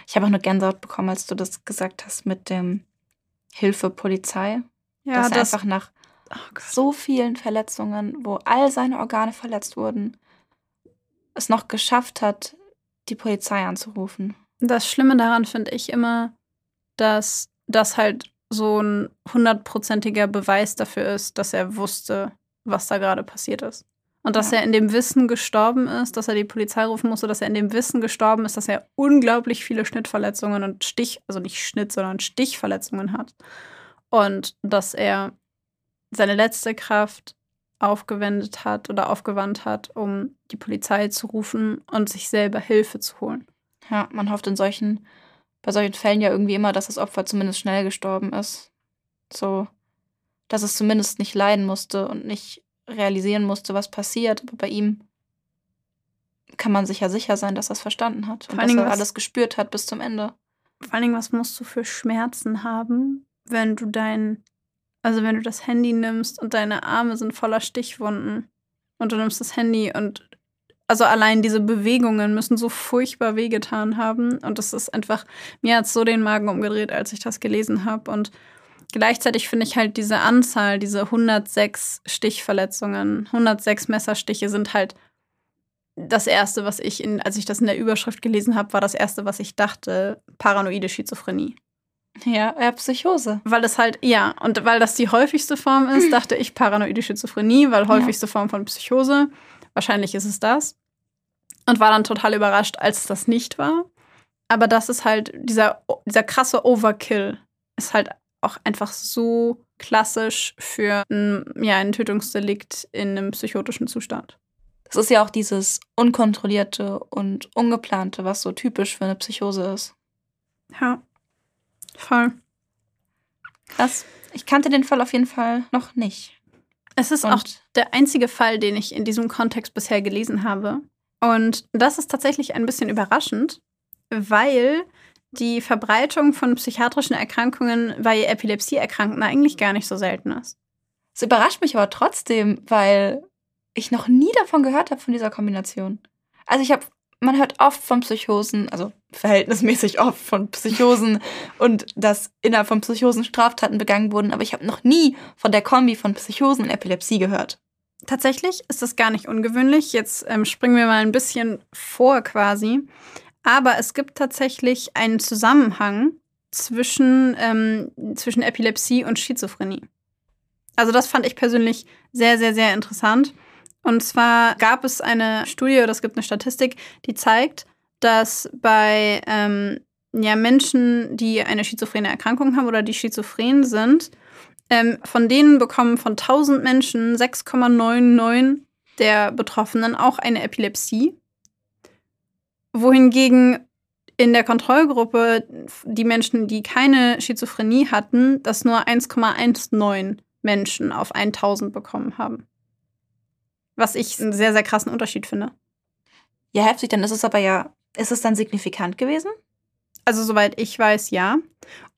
Ich habe auch eine Gänsehaut bekommen, als du das gesagt hast mit dem Hilfe Polizei. Ja, dass er das. einfach nach Oh so vielen Verletzungen, wo all seine Organe verletzt wurden, es noch geschafft hat, die Polizei anzurufen. Das Schlimme daran finde ich immer, dass das halt so ein hundertprozentiger Beweis dafür ist, dass er wusste, was da gerade passiert ist. Und dass Ja. er in dem Wissen gestorben ist, dass er die Polizei rufen musste, dass er in dem Wissen gestorben ist, dass er unglaublich viele Schnittverletzungen und Stich, also nicht Schnitt, sondern Stichverletzungen hat. Und dass er seine letzte Kraft aufgewendet hat oder aufgewandt hat, um die Polizei zu rufen und sich selber Hilfe zu holen. Ja, man hofft in solchen, bei solchen Fällen ja irgendwie immer, dass das Opfer zumindest schnell gestorben ist. So, dass es zumindest nicht leiden musste und nicht realisieren musste, was passiert. Aber bei ihm kann man sich ja sicher sein, dass er es verstanden hat und Vor allen dass Dingen er alles gespürt hat bis zum Ende. Vor allen Dingen, was musst du für Schmerzen haben, wenn du dein, also wenn du das Handy nimmst und deine Arme sind voller Stichwunden und du nimmst das Handy und also allein diese Bewegungen müssen so furchtbar wehgetan haben und das ist einfach, mir hat so den Magen umgedreht, als ich das gelesen habe und gleichzeitig finde ich halt diese Anzahl, diese 106 Stichverletzungen, 106 Messerstiche sind halt das erste, was ich in, als ich das in der Überschrift gelesen habe, war das erste, was ich dachte, paranoide Schizophrenie. Ja, ja, Psychose. Weil das halt, ja, und weil das die häufigste Form ist, dachte ich paranoide Schizophrenie, weil häufigste Form von Psychose. Wahrscheinlich ist es das. Und war dann total überrascht, als es das nicht war. Aber das ist halt, dieser, dieser krasse Overkill ist halt auch einfach so klassisch für ein, ja, ein Tötungsdelikt in einem psychotischen Zustand. Das ist ja auch dieses Unkontrollierte und Ungeplante, was so typisch für eine Psychose ist. Ja, voll. Krass. Ich kannte den Fall auf jeden Fall noch nicht. Es ist Und auch der einzige Fall, den ich in diesem Kontext bisher gelesen habe. Und das ist tatsächlich ein bisschen überraschend, weil die Verbreitung von psychiatrischen Erkrankungen bei Epilepsieerkrankten eigentlich gar nicht so selten ist. es überrascht mich aber trotzdem, weil ich noch nie davon gehört habe, von dieser Kombination. Also ich habe, man hört oft von Psychosen, also verhältnismäßig oft von Psychosen und dass innerhalb von Psychosen Straftaten begangen wurden, aber ich habe noch nie von der Kombi von Psychosen und Epilepsie gehört. Tatsächlich ist das gar nicht ungewöhnlich. Jetzt ähm, springen wir mal ein bisschen vor quasi. Aber es gibt tatsächlich einen Zusammenhang zwischen, ähm, zwischen Epilepsie und Schizophrenie. Also das fand ich persönlich sehr, sehr, sehr interessant. Und zwar gab es eine Studie oder es gibt eine Statistik, die zeigt, dass bei ähm, ja, Menschen, die eine schizophrene Erkrankung haben oder die schizophren sind, ähm, von denen bekommen von 1000 Menschen 6,99 der Betroffenen auch eine Epilepsie. Wohingegen in der Kontrollgruppe die Menschen, die keine Schizophrenie hatten, das nur 1,19 Menschen auf 1000 bekommen haben. Was ich einen sehr, sehr krassen Unterschied finde. Ja, heftig, dann ist es aber ja, ist es dann signifikant gewesen? Also soweit ich weiß, ja.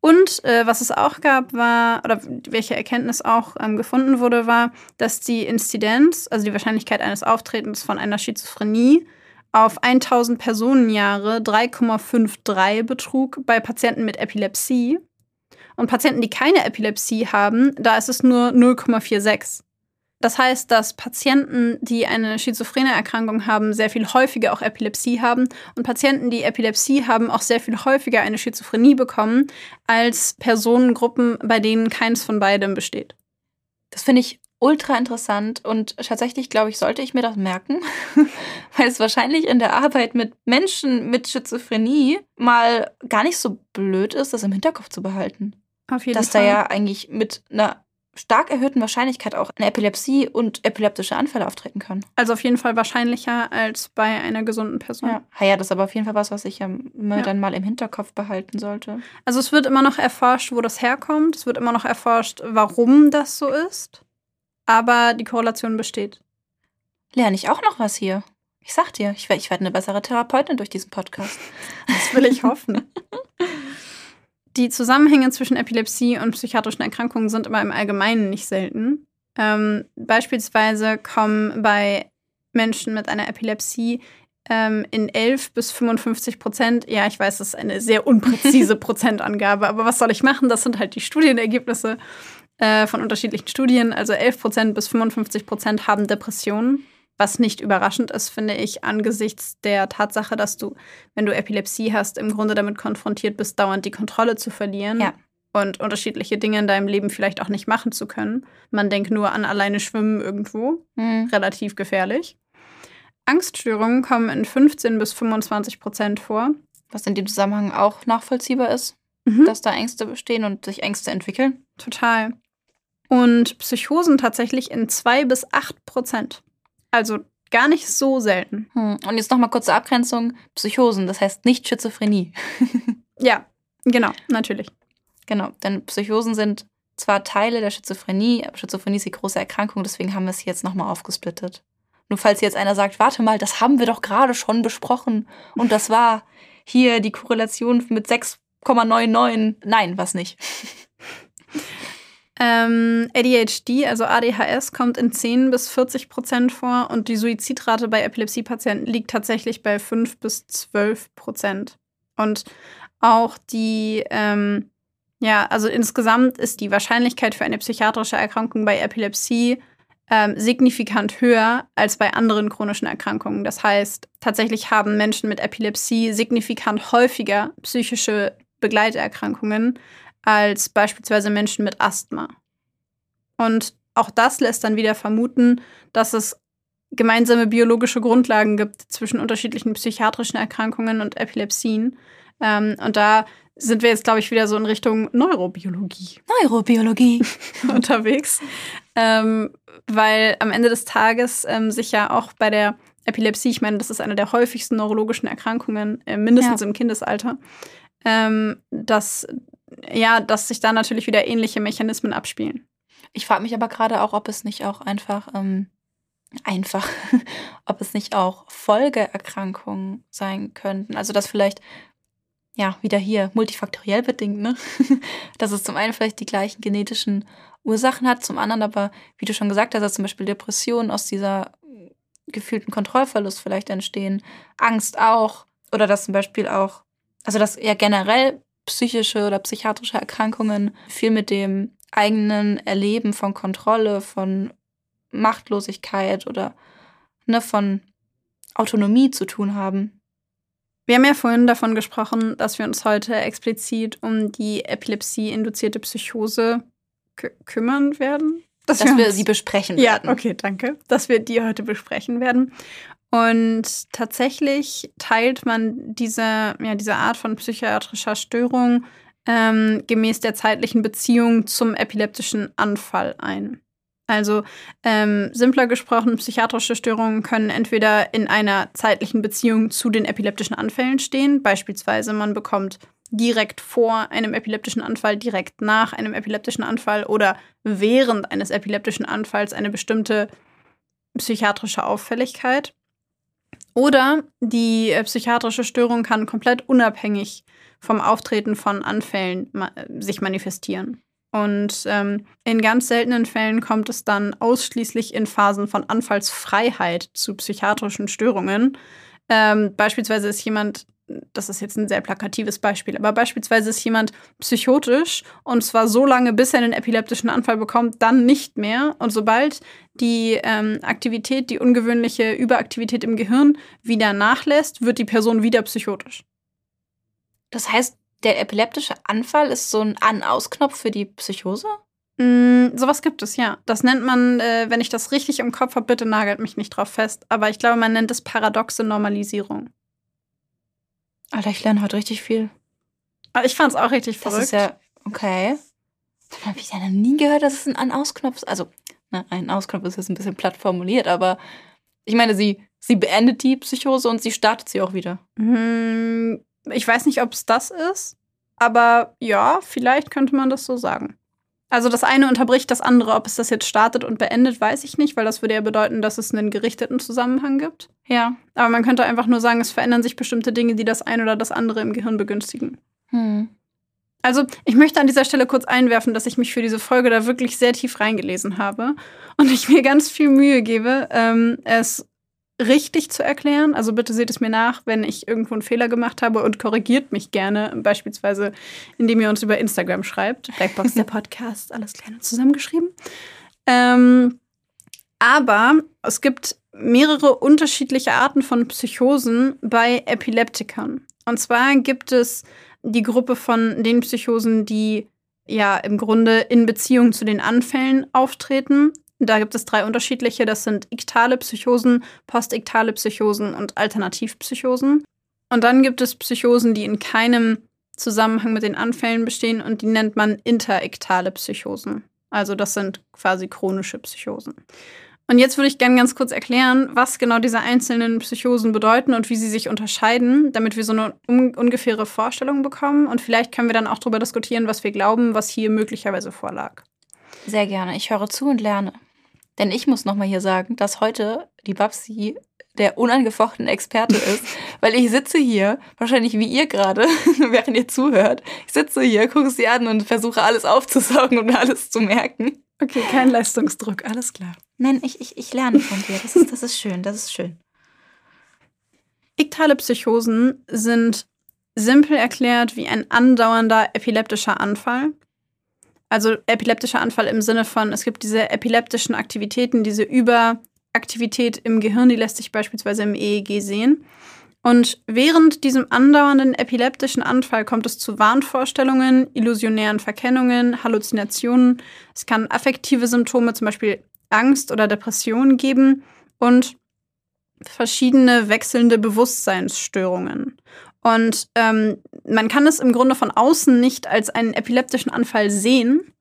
Und äh, was es auch gab, war, oder welche Erkenntnis auch ähm, gefunden wurde, war, dass die Inzidenz, also die Wahrscheinlichkeit eines Auftretens von einer Schizophrenie, auf 1000 Personenjahre 3,53 betrug bei Patienten mit Epilepsie. Und Patienten, die keine Epilepsie haben, da ist es nur 0,46. Das heißt, dass Patienten, die eine schizophrene Erkrankung haben, sehr viel häufiger auch Epilepsie haben und Patienten, die Epilepsie haben, auch sehr viel häufiger eine Schizophrenie bekommen als Personengruppen, bei denen keins von beidem besteht. Das finde ich ultra interessant und tatsächlich, glaube ich, sollte ich mir das merken, weil es wahrscheinlich in der Arbeit mit Menschen mit Schizophrenie mal gar nicht so blöd ist, das im Hinterkopf zu behalten. Auf jeden Dass Fall. da ja eigentlich mit einer stark erhöhten Wahrscheinlichkeit auch eine Epilepsie und epileptische Anfälle auftreten können. Also auf jeden Fall wahrscheinlicher als bei einer gesunden Person. Ja, ja das ist aber auf jeden Fall was, was ich ja, Ja. dann mal im Hinterkopf behalten sollte. Also es wird immer noch erforscht, wo das herkommt. Es wird immer noch erforscht, warum das so ist. Aber die Korrelation besteht. Lerne ich auch noch was hier. Ich sag dir, ich werde werd eine bessere Therapeutin durch diesen Podcast. Das will ich hoffen. Die Zusammenhänge zwischen Epilepsie und psychiatrischen Erkrankungen sind aber im Allgemeinen nicht selten. Ähm, beispielsweise kommen bei Menschen mit einer Epilepsie ähm, in 11 bis 55 Prozent, ja, ich weiß, das ist eine sehr unpräzise Prozentangabe, aber was soll ich machen? Das sind halt die Studienergebnisse äh, von unterschiedlichen Studien. Also 11 Prozent bis 55 Prozent haben Depressionen, was nicht überraschend ist, finde ich, angesichts der Tatsache, dass du, wenn du Epilepsie hast, im Grunde damit konfrontiert bist, dauernd die Kontrolle zu verlieren. Ja. Und unterschiedliche Dinge in deinem Leben vielleicht auch nicht machen zu können. Man denkt nur an alleine schwimmen irgendwo, Hm. relativ gefährlich. Angststörungen kommen in 15 bis 25 Prozent vor. Was in dem Zusammenhang auch nachvollziehbar ist, Mhm. dass da Ängste bestehen und sich Ängste entwickeln. Total. Und Psychosen tatsächlich in 2 bis 8 Prozent. Also gar nicht so selten. Hm. Und jetzt nochmal kurze Abgrenzung. Psychosen, das heißt nicht Schizophrenie. Ja, genau, natürlich. Genau, denn Psychosen sind zwar Teile der Schizophrenie, aber Schizophrenie ist die große Erkrankung, deswegen haben wir es hier jetzt nochmal aufgesplittet. Nur falls jetzt einer sagt, warte mal, das haben wir doch gerade schon besprochen und das war hier die Korrelation mit 6,99. Nein, was nicht. Ähm, ADHD, also ADHS, kommt in 10 bis 40 Prozent vor und die Suizidrate bei Epilepsiepatienten liegt tatsächlich bei 5 bis 12 Prozent. Und auch die, ähm, ja, also insgesamt ist die Wahrscheinlichkeit für eine psychiatrische Erkrankung bei Epilepsie ähm, signifikant höher als bei anderen chronischen Erkrankungen. Das heißt, tatsächlich haben Menschen mit Epilepsie signifikant häufiger psychische Begleiterkrankungen als beispielsweise Menschen mit Asthma. Und auch das lässt dann wieder vermuten, dass es gemeinsame biologische Grundlagen gibt zwischen unterschiedlichen psychiatrischen Erkrankungen und Epilepsien. Ähm, und da sind wir jetzt, glaube ich, wieder so in Richtung Neurobiologie Neurobiologie. unterwegs. Ähm, weil am Ende des Tages ähm, sich ja auch bei der Epilepsie, ich meine, das ist eine der häufigsten neurologischen Erkrankungen, äh, mindestens Ja. im Kindesalter, ähm, dass, ja, dass sich da natürlich wieder ähnliche Mechanismen abspielen. Ich frage mich aber gerade auch, ob es nicht auch einfach, ähm, einfach, ob es nicht auch Folgeerkrankungen sein könnten. Also dass vielleicht, ja, wieder hier multifaktoriell bedingt, ne? dass es zum einen vielleicht die gleichen genetischen Ursachen hat, zum anderen aber, wie du schon gesagt hast, dass zum Beispiel Depressionen aus dieser gefühlten Kontrollverlust vielleicht entstehen, Angst auch, oder dass zum Beispiel auch, also dass ja generell psychische oder psychiatrische Erkrankungen viel mit dem eigenen Erleben von Kontrolle, von Machtlosigkeit oder ne, von Autonomie zu tun haben. Wir haben ja vorhin davon gesprochen, dass wir uns heute explizit um die Epilepsie-induzierte Psychose kü kümmern werden. Dass wir uns- sie besprechen Ja, werden. okay, danke. Dass wir die heute besprechen werden. Und tatsächlich teilt man diese, ja, diese Art von psychiatrischer Störung ähm, gemäß der zeitlichen Beziehung zum epileptischen Anfall ein. Also ähm, simpler gesprochen, psychiatrische Störungen können entweder in einer zeitlichen Beziehung zu den epileptischen Anfällen stehen. Beispielsweise man bekommt direkt vor einem epileptischen Anfall, direkt nach einem epileptischen Anfall oder während eines epileptischen Anfalls eine bestimmte psychiatrische Auffälligkeit. Oder die äh, psychiatrische Störung kann komplett unabhängig vom Auftreten von Anfällen ma sich manifestieren. Und ähm, in ganz seltenen Fällen kommt es dann ausschließlich in Phasen von Anfallsfreiheit zu psychiatrischen Störungen. Ähm, beispielsweise ist jemand, das ist jetzt ein sehr plakatives Beispiel, aber beispielsweise ist jemand psychotisch und zwar so lange, bis er einen epileptischen Anfall bekommt, dann nicht mehr. Und sobald die ähm, Aktivität, die ungewöhnliche Überaktivität im Gehirn wieder nachlässt, wird die Person wieder psychotisch. Das heißt, der epileptische Anfall ist so ein An-Aus-Knopf für die Psychose? Mm, sowas gibt es, ja. Das nennt man, äh, wenn ich das richtig im Kopf habe, bitte nagelt mich nicht drauf fest, aber ich glaube, man nennt es paradoxe Normalisierung. Alter, ich lerne heute richtig viel. Aber ich fand es auch richtig Das verrückt. ist ja okay. Habe ich ja noch nie gehört, dass es ein An-Aus-Knopf ist. Also, na, ein Ausknopf ist jetzt ein bisschen platt formuliert, aber ich meine, sie, sie beendet die Psychose und sie startet sie auch wieder. Hm, ich weiß nicht, ob es das ist, aber ja, vielleicht könnte man das so sagen. Also das eine unterbricht das andere. Ob es das jetzt startet und beendet, weiß ich nicht, weil das würde ja bedeuten, dass es einen gerichteten Zusammenhang gibt. Ja. Aber man könnte einfach nur sagen, es verändern sich bestimmte Dinge, die das eine oder das andere im Gehirn begünstigen. Hm. Also ich möchte an dieser Stelle kurz einwerfen, dass ich mich für diese Folge da wirklich sehr tief reingelesen habe und ich mir ganz viel Mühe gebe, ähm, es richtig zu erklären. Also bitte seht es mir nach, wenn ich irgendwo einen Fehler gemacht habe und korrigiert mich gerne, beispielsweise indem ihr uns über Instagram schreibt. Blackbox der Podcast, alles klein zusammengeschrieben. Ähm, aber es gibt mehrere unterschiedliche Arten von Psychosen bei Epileptikern. Und zwar gibt es die Gruppe von den Psychosen, die ja im Grunde in Beziehung zu den Anfällen auftreten. Da gibt es drei unterschiedliche. Das sind iktale Psychosen, postiktale Psychosen und Alternativpsychosen. Und dann gibt es Psychosen, die in keinem Zusammenhang mit den Anfällen bestehen und die nennt man interiktale Psychosen. Also das sind quasi chronische Psychosen. Und jetzt würde ich gerne ganz kurz erklären, was genau diese einzelnen Psychosen bedeuten und wie sie sich unterscheiden, damit wir so eine un ungefähre Vorstellung bekommen. Und vielleicht können wir dann auch darüber diskutieren, was wir glauben, was hier möglicherweise vorlag. Sehr gerne. Ich höre zu und lerne. Denn ich muss nochmal hier sagen, dass heute die Babsi der unangefochtene Experte ist, weil ich sitze hier, wahrscheinlich wie ihr gerade, während ihr zuhört. Ich sitze hier, gucke sie an und versuche alles aufzusaugen und mir alles zu merken. Okay, kein Leistungsdruck, alles klar. Nein, ich, ich, ich lerne von dir. Das ist, das ist schön, das ist schön. Iktale Psychosen sind simpel erklärt wie ein andauernder epileptischer Anfall, also epileptischer Anfall im Sinne von, es gibt diese epileptischen Aktivitäten, diese Überaktivität im Gehirn, die lässt sich beispielsweise im EEG sehen. Und während diesem andauernden epileptischen Anfall kommt es zu Wahnvorstellungen, illusionären Verkennungen, Halluzinationen. Es kann affektive Symptome, zum Beispiel Angst oder Depression geben und verschiedene wechselnde Bewusstseinsstörungen. Und ähm, man kann es im Grunde von außen nicht als einen epileptischen Anfall sehen,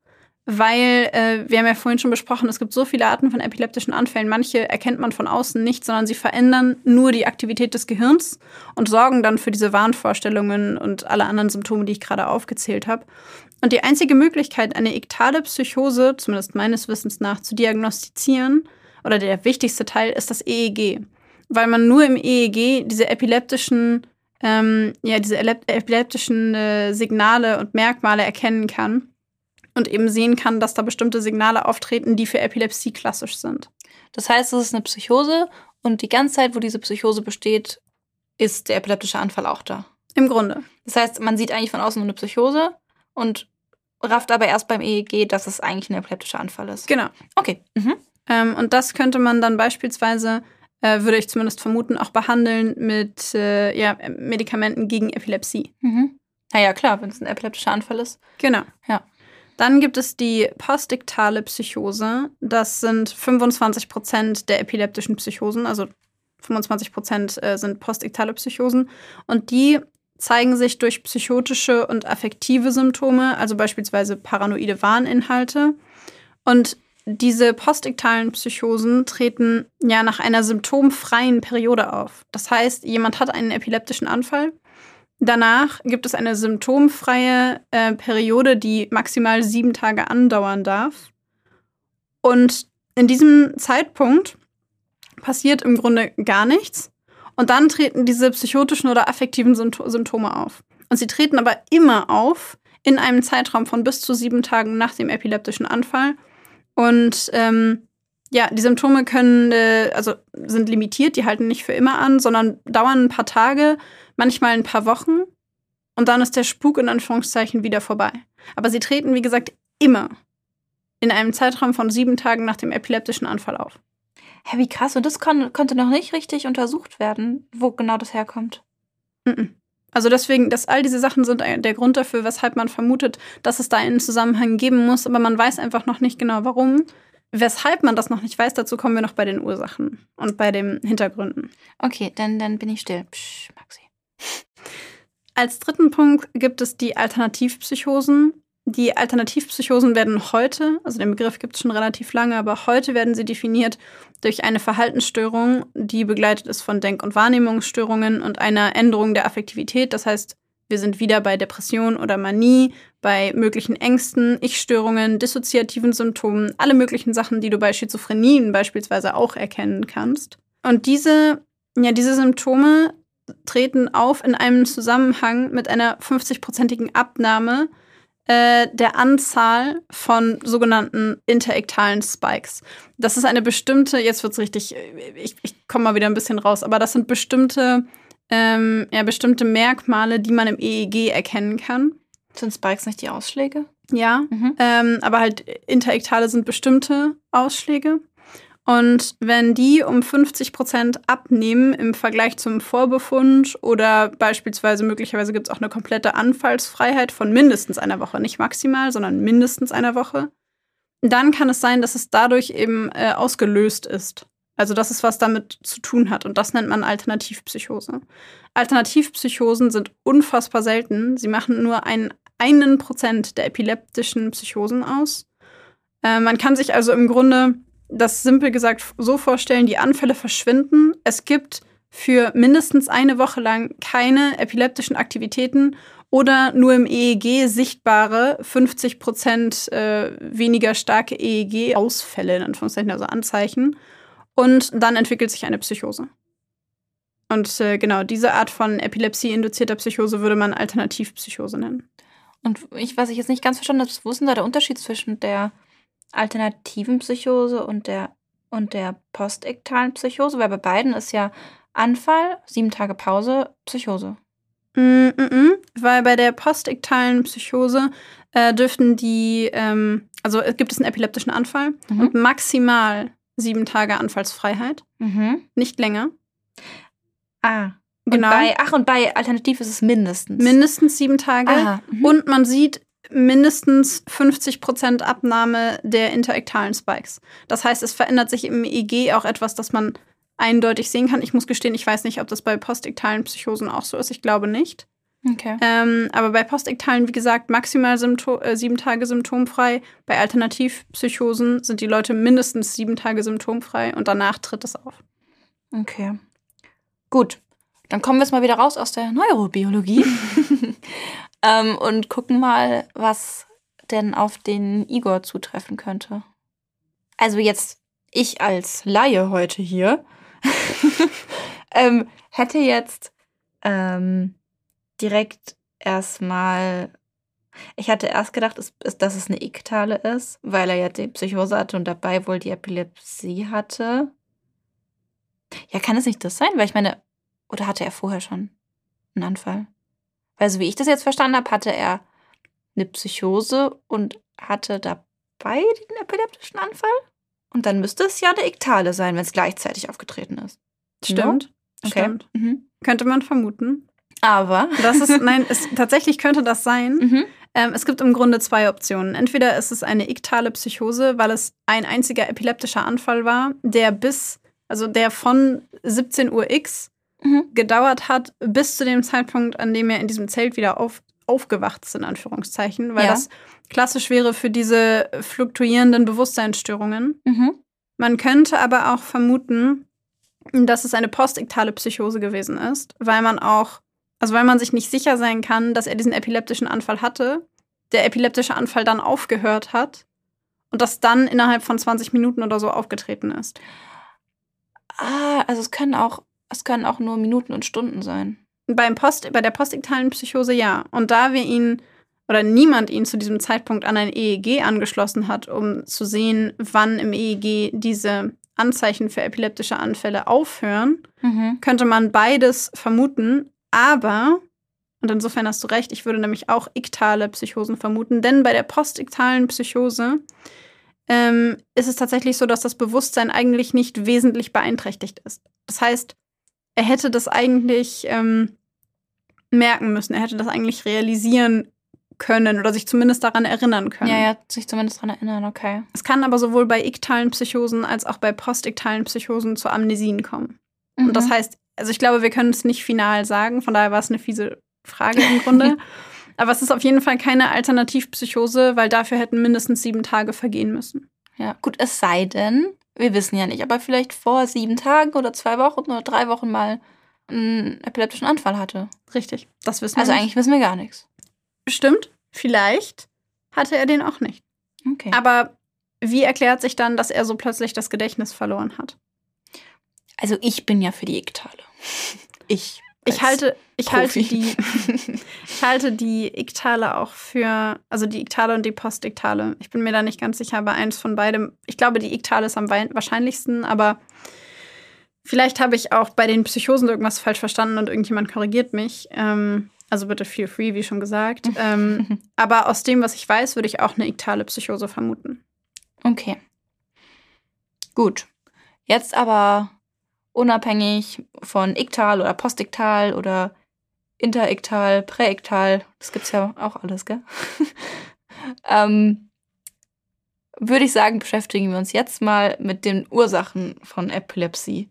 weil äh, wir haben ja vorhin schon besprochen, es gibt so viele Arten von epileptischen Anfällen. Manche erkennt man von außen nicht, sondern sie verändern nur die Aktivität des Gehirns und sorgen dann für diese Wahnvorstellungen und alle anderen Symptome, die ich gerade aufgezählt habe. Und die einzige Möglichkeit, eine iktale Psychose, zumindest meines Wissens nach, zu diagnostizieren, oder der wichtigste Teil, ist das EEG. Weil man nur im EEG diese epileptischen ähm, ja, diese epileptischen äh, Signale und Merkmale erkennen kann und eben sehen kann, dass da bestimmte Signale auftreten, die für Epilepsie klassisch sind. Das heißt, es ist eine Psychose und die ganze Zeit, wo diese Psychose besteht, ist der epileptische Anfall auch da. Im Grunde. Das heißt, man sieht eigentlich von außen nur eine Psychose und rafft aber erst beim EEG, dass es eigentlich ein epileptischer Anfall ist. Genau. Okay. Mhm. Ähm, und das könnte man dann beispielsweise äh, würde ich zumindest vermuten, auch behandeln mit äh, ja, Medikamenten gegen Epilepsie. Mhm. Naja, klar, wenn es ein epileptischer Anfall ist. Genau. Ja. Dann gibt es die postdiktale Psychose. Das sind 25 Prozent der epileptischen Psychosen, also 25 Prozent äh, sind postdiktale Psychosen. Und die zeigen sich durch psychotische und affektive Symptome, also beispielsweise paranoide Warninhalte. Und diese postiktalen Psychosen treten ja nach einer symptomfreien Periode auf. Das heißt, jemand hat einen epileptischen Anfall. Danach gibt es eine symptomfreie äh, Periode, die maximal sieben Tage andauern darf. Und in diesem Zeitpunkt passiert im Grunde gar nichts. Und dann treten diese psychotischen oder affektiven Symptome auf. Und sie treten aber immer auf in einem Zeitraum von bis zu sieben Tagen nach dem epileptischen Anfall und ähm, ja, die Symptome können, äh, also sind limitiert, die halten nicht für immer an, sondern dauern ein paar Tage, manchmal ein paar Wochen und dann ist der Spuk in Anführungszeichen wieder vorbei. Aber sie treten, wie gesagt, immer in einem Zeitraum von sieben Tagen nach dem epileptischen Anfall auf. Hä, wie krass. Und das kon konnte noch nicht richtig untersucht werden, wo genau das herkommt. Also deswegen, dass all diese Sachen sind der Grund dafür, weshalb man vermutet, dass es da einen Zusammenhang geben muss, aber man weiß einfach noch nicht genau warum. Weshalb man das noch nicht weiß, dazu kommen wir noch bei den Ursachen und bei den Hintergründen. Okay, dann, dann bin ich still. Psch, Maxi. Als dritten Punkt gibt es die Alternativpsychosen. Die Alternativpsychosen werden heute, also den Begriff gibt es schon relativ lange, aber heute werden sie definiert durch eine Verhaltensstörung, die begleitet ist von Denk- und Wahrnehmungsstörungen und einer Änderung der Affektivität. Das heißt, wir sind wieder bei Depression oder Manie, bei möglichen Ängsten, Ich-Störungen, dissoziativen Symptomen, alle möglichen Sachen, die du bei Schizophrenien beispielsweise auch erkennen kannst. Und diese, ja, diese Symptome treten auf in einem Zusammenhang mit einer 50-prozentigen Abnahme äh, der Anzahl von sogenannten interektalen Spikes. Das ist eine bestimmte, jetzt wird es richtig, ich, ich komme mal wieder ein bisschen raus, aber das sind bestimmte, ähm, ja, bestimmte Merkmale, die man im EEG erkennen kann. Sind Spikes nicht die Ausschläge? Ja, mhm. ähm, aber halt interektale sind bestimmte Ausschläge. Und wenn die um 50 Prozent abnehmen im Vergleich zum Vorbefund oder beispielsweise möglicherweise gibt es auch eine komplette Anfallsfreiheit von mindestens einer Woche, nicht maximal, sondern mindestens einer Woche, dann kann es sein, dass es dadurch eben äh, ausgelöst ist. Also dass es was damit zu tun hat. Und das nennt man Alternativpsychose. Alternativpsychosen sind unfassbar selten. Sie machen nur einen, einen Prozent der epileptischen Psychosen aus. Äh, man kann sich also im Grunde das simpel gesagt so vorstellen, die Anfälle verschwinden. Es gibt für mindestens eine Woche lang keine epileptischen Aktivitäten oder nur im EEG sichtbare 50 Prozent äh, weniger starke EEG-Ausfälle, in Anführungszeichen, also Anzeichen. Und dann entwickelt sich eine Psychose. Und äh, genau, diese Art von Epilepsie-induzierter Psychose würde man Alternativpsychose nennen. Und ich, was ich jetzt nicht ganz verstanden habe, wo ist denn da der Unterschied zwischen der alternativen Psychose und der, und der postektalen Psychose? Weil bei beiden ist ja Anfall, sieben Tage Pause, Psychose. Mm -mm, weil bei der postektalen Psychose äh, dürften die, ähm, also gibt es einen epileptischen Anfall mhm. und maximal sieben Tage Anfallsfreiheit. Mhm. Nicht länger. Ah. Genau. Und bei, ach, und bei Alternativ ist es mindestens. Mindestens sieben Tage. Mhm. Und man sieht mindestens 50 Prozent Abnahme der interektalen Spikes. Das heißt, es verändert sich im EEG auch etwas, das man eindeutig sehen kann. Ich muss gestehen, ich weiß nicht, ob das bei postektalen Psychosen auch so ist. Ich glaube nicht. Okay. Ähm, aber bei postektalen, wie gesagt, maximal Sympto äh, sieben Tage symptomfrei. Bei Alternativpsychosen sind die Leute mindestens sieben Tage symptomfrei und danach tritt es auf. Okay. Gut. Dann kommen wir jetzt mal wieder raus aus der Neurobiologie. ähm, und gucken mal, was denn auf den Igor zutreffen könnte. Also jetzt ich als Laie heute hier ähm, hätte jetzt ähm, direkt erstmal. Ich hatte erst gedacht, dass es eine Iktale ist, weil er ja die Psychose hatte und dabei wohl die Epilepsie hatte. Ja, kann es nicht das sein? Weil ich meine, oder hatte er vorher schon einen Anfall? Weil so wie ich das jetzt verstanden habe, hatte er eine Psychose und hatte dabei den epileptischen Anfall. Und dann müsste es ja eine Iktale sein, wenn es gleichzeitig aufgetreten ist. Stimmt. No? Okay. Stimmt. Mhm. Könnte man vermuten. Aber. Das ist, nein, es, tatsächlich könnte das sein. Mhm. Ähm, es gibt im Grunde zwei Optionen. Entweder ist es eine iktale Psychose, weil es ein einziger epileptischer Anfall war, der bis, also der von 17 Uhr X mhm. gedauert hat, bis zu dem Zeitpunkt, an dem er in diesem Zelt wieder auf, aufgewacht ist, in Anführungszeichen, weil ja. das klassisch wäre für diese fluktuierenden Bewusstseinsstörungen. Mhm. Man könnte aber auch vermuten, dass es eine postiktale Psychose gewesen ist, weil man auch, also weil man sich nicht sicher sein kann, dass er diesen epileptischen Anfall hatte, der epileptische Anfall dann aufgehört hat und das dann innerhalb von 20 Minuten oder so aufgetreten ist. Ah, also es können auch es können auch nur Minuten und Stunden sein. Beim Post, bei der postiktalen Psychose ja. Und da wir ihn oder niemand ihn zu diesem Zeitpunkt an ein EEG angeschlossen hat, um zu sehen, wann im EEG diese Anzeichen für epileptische Anfälle aufhören, mhm. könnte man beides vermuten. Aber, und insofern hast du recht, ich würde nämlich auch iktale Psychosen vermuten, denn bei der postiktalen Psychose ähm, ist es tatsächlich so, dass das Bewusstsein eigentlich nicht wesentlich beeinträchtigt ist. Das heißt, er hätte das eigentlich ähm, merken müssen. Er hätte das eigentlich realisieren können oder sich zumindest daran erinnern können. Ja, ja, sich zumindest daran erinnern, okay. Es kann aber sowohl bei iktalen Psychosen als auch bei postiktalen Psychosen zu Amnesien kommen. Mhm. Und das mhm. heißt, also ich glaube, wir können es nicht final sagen, von daher war es eine fiese Frage im Grunde. Aber es ist auf jeden Fall keine Alternativpsychose, weil dafür hätten mindestens sieben Tage vergehen müssen. Ja, gut, es sei denn, wir wissen ja nicht, aber vielleicht vor sieben Tagen oder zwei Wochen oder drei Wochen mal einen epileptischen Anfall hatte. Richtig, das wissen wir Also nicht. eigentlich wissen wir gar nichts. Stimmt, vielleicht hatte er den auch nicht. Okay. Aber wie erklärt sich dann, dass er so plötzlich das Gedächtnis verloren hat? Also ich bin ja für die Iktale. Ich. Ich halte, ich halte die, ich halte die Iktale auch für, also die Iktale und die Postiktale. Ich bin mir da nicht ganz sicher, aber eins von beidem. Ich glaube, die Iktale ist am wahrscheinlichsten, aber vielleicht habe ich auch bei den Psychosen irgendwas falsch verstanden und irgendjemand korrigiert mich. Ähm, also bitte feel free, wie schon gesagt. ähm, aber aus dem, was ich weiß, würde ich auch eine iktale Psychose vermuten. Okay. Gut. Jetzt aber unabhängig von iktal oder postiktal oder interiktal, präiktal, das gibt's ja auch alles, gell? ähm, würde ich sagen, beschäftigen wir uns jetzt mal mit den Ursachen von Epilepsie.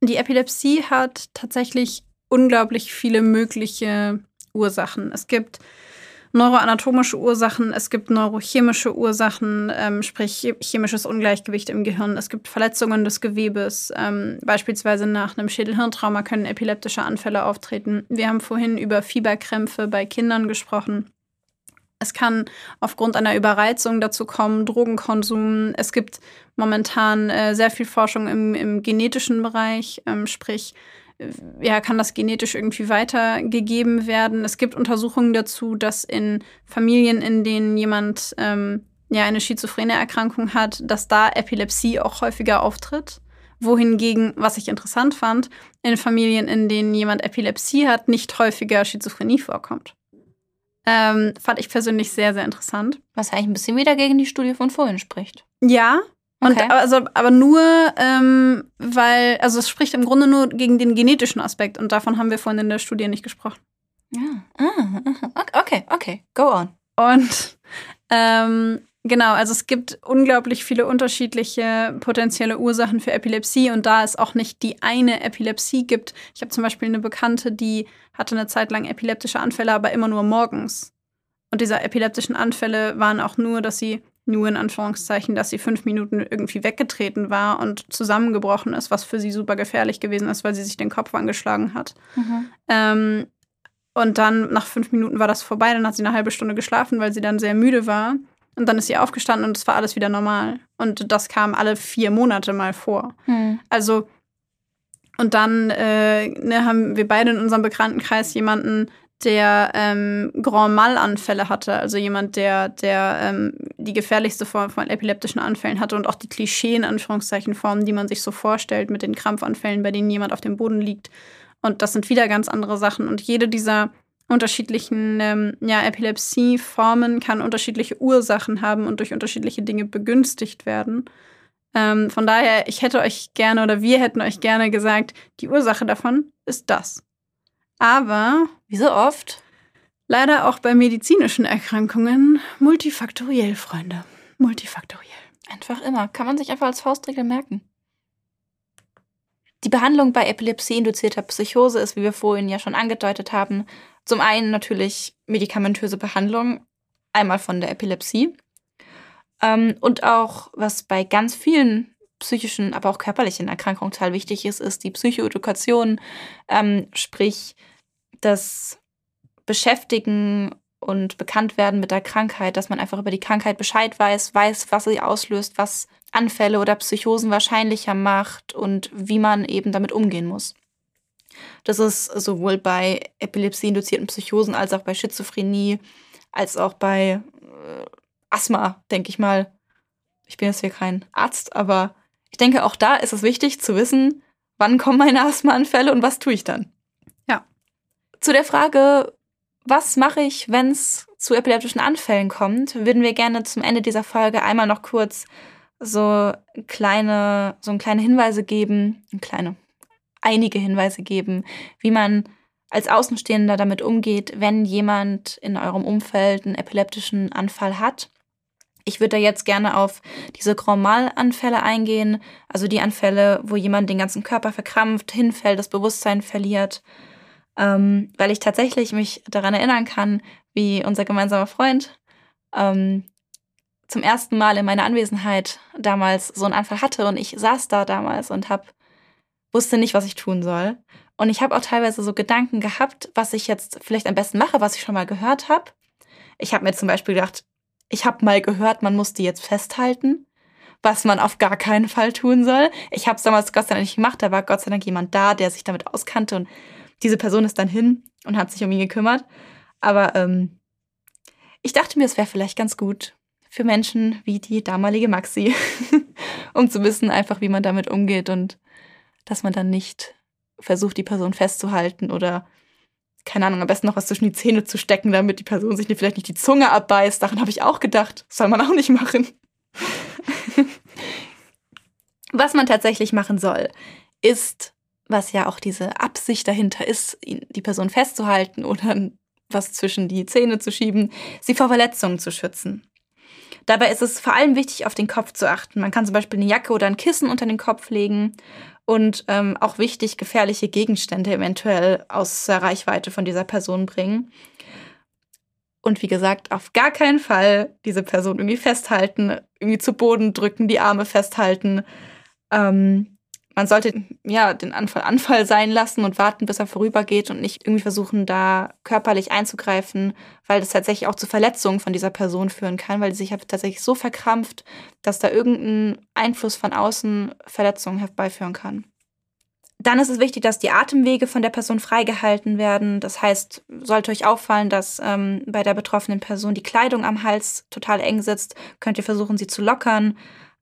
Die Epilepsie hat tatsächlich unglaublich viele mögliche Ursachen. Es gibt neuroanatomische Ursachen, es gibt neurochemische Ursachen, ähm, sprich chemisches Ungleichgewicht im Gehirn. Es gibt Verletzungen des Gewebes. Ähm, beispielsweise nach einem Schädelhirntrauma können epileptische Anfälle auftreten. Wir haben vorhin über Fieberkrämpfe bei Kindern gesprochen. Es kann aufgrund einer Überreizung dazu kommen, Drogenkonsum. Es gibt momentan äh, sehr viel Forschung im, im genetischen Bereich, ähm, sprich, ja, kann das genetisch irgendwie weitergegeben werden. Es gibt Untersuchungen dazu, dass in Familien, in denen jemand ähm, ja eine schizophrene Erkrankung hat, dass da Epilepsie auch häufiger auftritt. Wohingegen, was ich interessant fand, in Familien, in denen jemand Epilepsie hat, nicht häufiger Schizophrenie vorkommt. Ähm, fand ich persönlich sehr, sehr interessant. Was eigentlich ein bisschen wieder gegen die Studie von vorhin spricht. Ja. Und Okay. also, aber nur, ähm, weil, also es spricht im Grunde nur gegen den genetischen Aspekt und davon haben wir vorhin in der Studie nicht gesprochen. Ja. Ah, okay, okay, go on. Und ähm, genau, also es gibt unglaublich viele unterschiedliche potenzielle Ursachen für Epilepsie und da es auch nicht die eine Epilepsie gibt. Ich habe zum Beispiel eine Bekannte, die hatte eine Zeit lang epileptische Anfälle, aber immer nur morgens. Und diese epileptischen Anfälle waren auch nur, dass sie nur in Anführungszeichen, dass sie fünf Minuten irgendwie weggetreten war und zusammengebrochen ist, was für sie super gefährlich gewesen ist, weil sie sich den Kopf angeschlagen hat. Ähm, und dann nach fünf Minuten war das vorbei. Dann hat sie eine halbe Stunde geschlafen, weil sie dann sehr müde war. Und dann ist sie aufgestanden und es war alles wieder normal. Und das kam alle vier Monate mal vor. Hm. Also, und dann äh, ne, haben wir beide in unserem Bekanntenkreis jemanden, der ähm, Grand Mal-Anfälle hatte. Also jemand, der, der ähm, die gefährlichste Form von epileptischen Anfällen hatte und auch die Klischee in Anführungszeichen Formen, die man sich so vorstellt mit den Krampfanfällen, bei denen jemand auf dem Boden liegt. Und das sind wieder ganz andere Sachen. Und jede dieser unterschiedlichen ähm, ja, Epilepsieformen kann unterschiedliche Ursachen haben und durch unterschiedliche Dinge begünstigt werden. Ähm, von daher, ich hätte euch gerne oder wir hätten euch gerne gesagt, die Ursache davon ist das. Aber Wie so oft. leider auch bei medizinischen Erkrankungen multifaktoriell, Freunde. Multifaktoriell. Einfach immer. Kann man sich einfach als Faustregel merken. Die Behandlung bei epilepsieinduzierter Psychose ist, wie wir vorhin ja schon angedeutet haben, zum einen natürlich medikamentöse Behandlung, einmal von der Epilepsie. Ähm, und auch, was bei ganz vielen psychischen, aber auch körperlichen Erkrankungen total wichtig ist, ist die Psychoedukation, ähm, sprich das Beschäftigen und bekannt werden mit der Krankheit, dass man einfach über die Krankheit Bescheid weiß, weiß, was sie auslöst, was Anfälle oder Psychosen wahrscheinlicher macht und wie man eben damit umgehen muss. Das ist sowohl bei epilepsieinduzierten Psychosen als auch bei Schizophrenie, als auch bei äh, Asthma, denke ich mal. Ich bin jetzt hier kein Arzt, aber ich denke, auch da ist es wichtig zu wissen, wann kommen meine Asthmaanfälle und was tue ich dann. Ja. Zu der Frage, was mache ich, wenn es zu epileptischen Anfällen kommt, würden wir gerne zum Ende dieser Folge einmal noch kurz so kleine, so kleine Hinweise geben, kleine, einige Hinweise geben, wie man als Außenstehender damit umgeht, wenn jemand in eurem Umfeld einen epileptischen Anfall hat. Ich würde da jetzt gerne auf diese Grand Mal-Anfälle eingehen, also die Anfälle, wo jemand den ganzen Körper verkrampft, hinfällt, das Bewusstsein verliert. ähm, weil ich tatsächlich mich daran erinnern kann, wie unser gemeinsamer Freund ähm, zum ersten Mal in meiner Anwesenheit damals so einen Anfall hatte und ich saß da damals und hab, wusste nicht, was ich tun soll. Und ich habe auch teilweise so Gedanken gehabt, was ich jetzt vielleicht am besten mache, was ich schon mal gehört habe. Ich habe mir zum Beispiel gedacht, ich habe mal gehört, man muss die jetzt festhalten, was man auf gar keinen Fall tun soll. Ich habe es damals Gott sei Dank nicht gemacht, da war Gott sei Dank jemand da, der sich damit auskannte und diese Person ist dann hin und hat sich um ihn gekümmert. Aber ähm, ich dachte mir, es wäre vielleicht ganz gut für Menschen wie die damalige Maxi, um zu wissen einfach, wie man damit umgeht und dass man dann nicht versucht, die Person festzuhalten oder keine Ahnung, am besten noch was zwischen die Zähne zu stecken, damit die Person sich vielleicht nicht die Zunge abbeißt. Daran habe ich auch gedacht. Das soll man auch nicht machen. was man tatsächlich machen soll, ist, was ja auch diese Absicht dahinter ist, die Person festzuhalten oder was zwischen die Zähne zu schieben, sie vor Verletzungen zu schützen. Dabei ist es vor allem wichtig, auf den Kopf zu achten. Man kann zum Beispiel eine Jacke oder ein Kissen unter den Kopf legen und ähm, auch wichtig, gefährliche Gegenstände eventuell aus der Reichweite von dieser Person bringen. Und wie gesagt, auf gar keinen Fall diese Person irgendwie festhalten, irgendwie zu Boden drücken, die Arme festhalten. Ähm, man sollte ja den Anfall Anfall sein lassen und warten, bis er vorübergeht und nicht irgendwie versuchen, da körperlich einzugreifen, weil das tatsächlich auch zu Verletzungen von dieser Person führen kann, weil sie sich tatsächlich so verkrampft, dass da irgendein Einfluss von außen Verletzungen herbeiführen kann. Dann ist es wichtig, dass die Atemwege von der Person freigehalten werden. Das heißt, sollte euch auffallen, dass ähm, bei der betroffenen Person die Kleidung am Hals total eng sitzt, könnt ihr versuchen, sie zu lockern.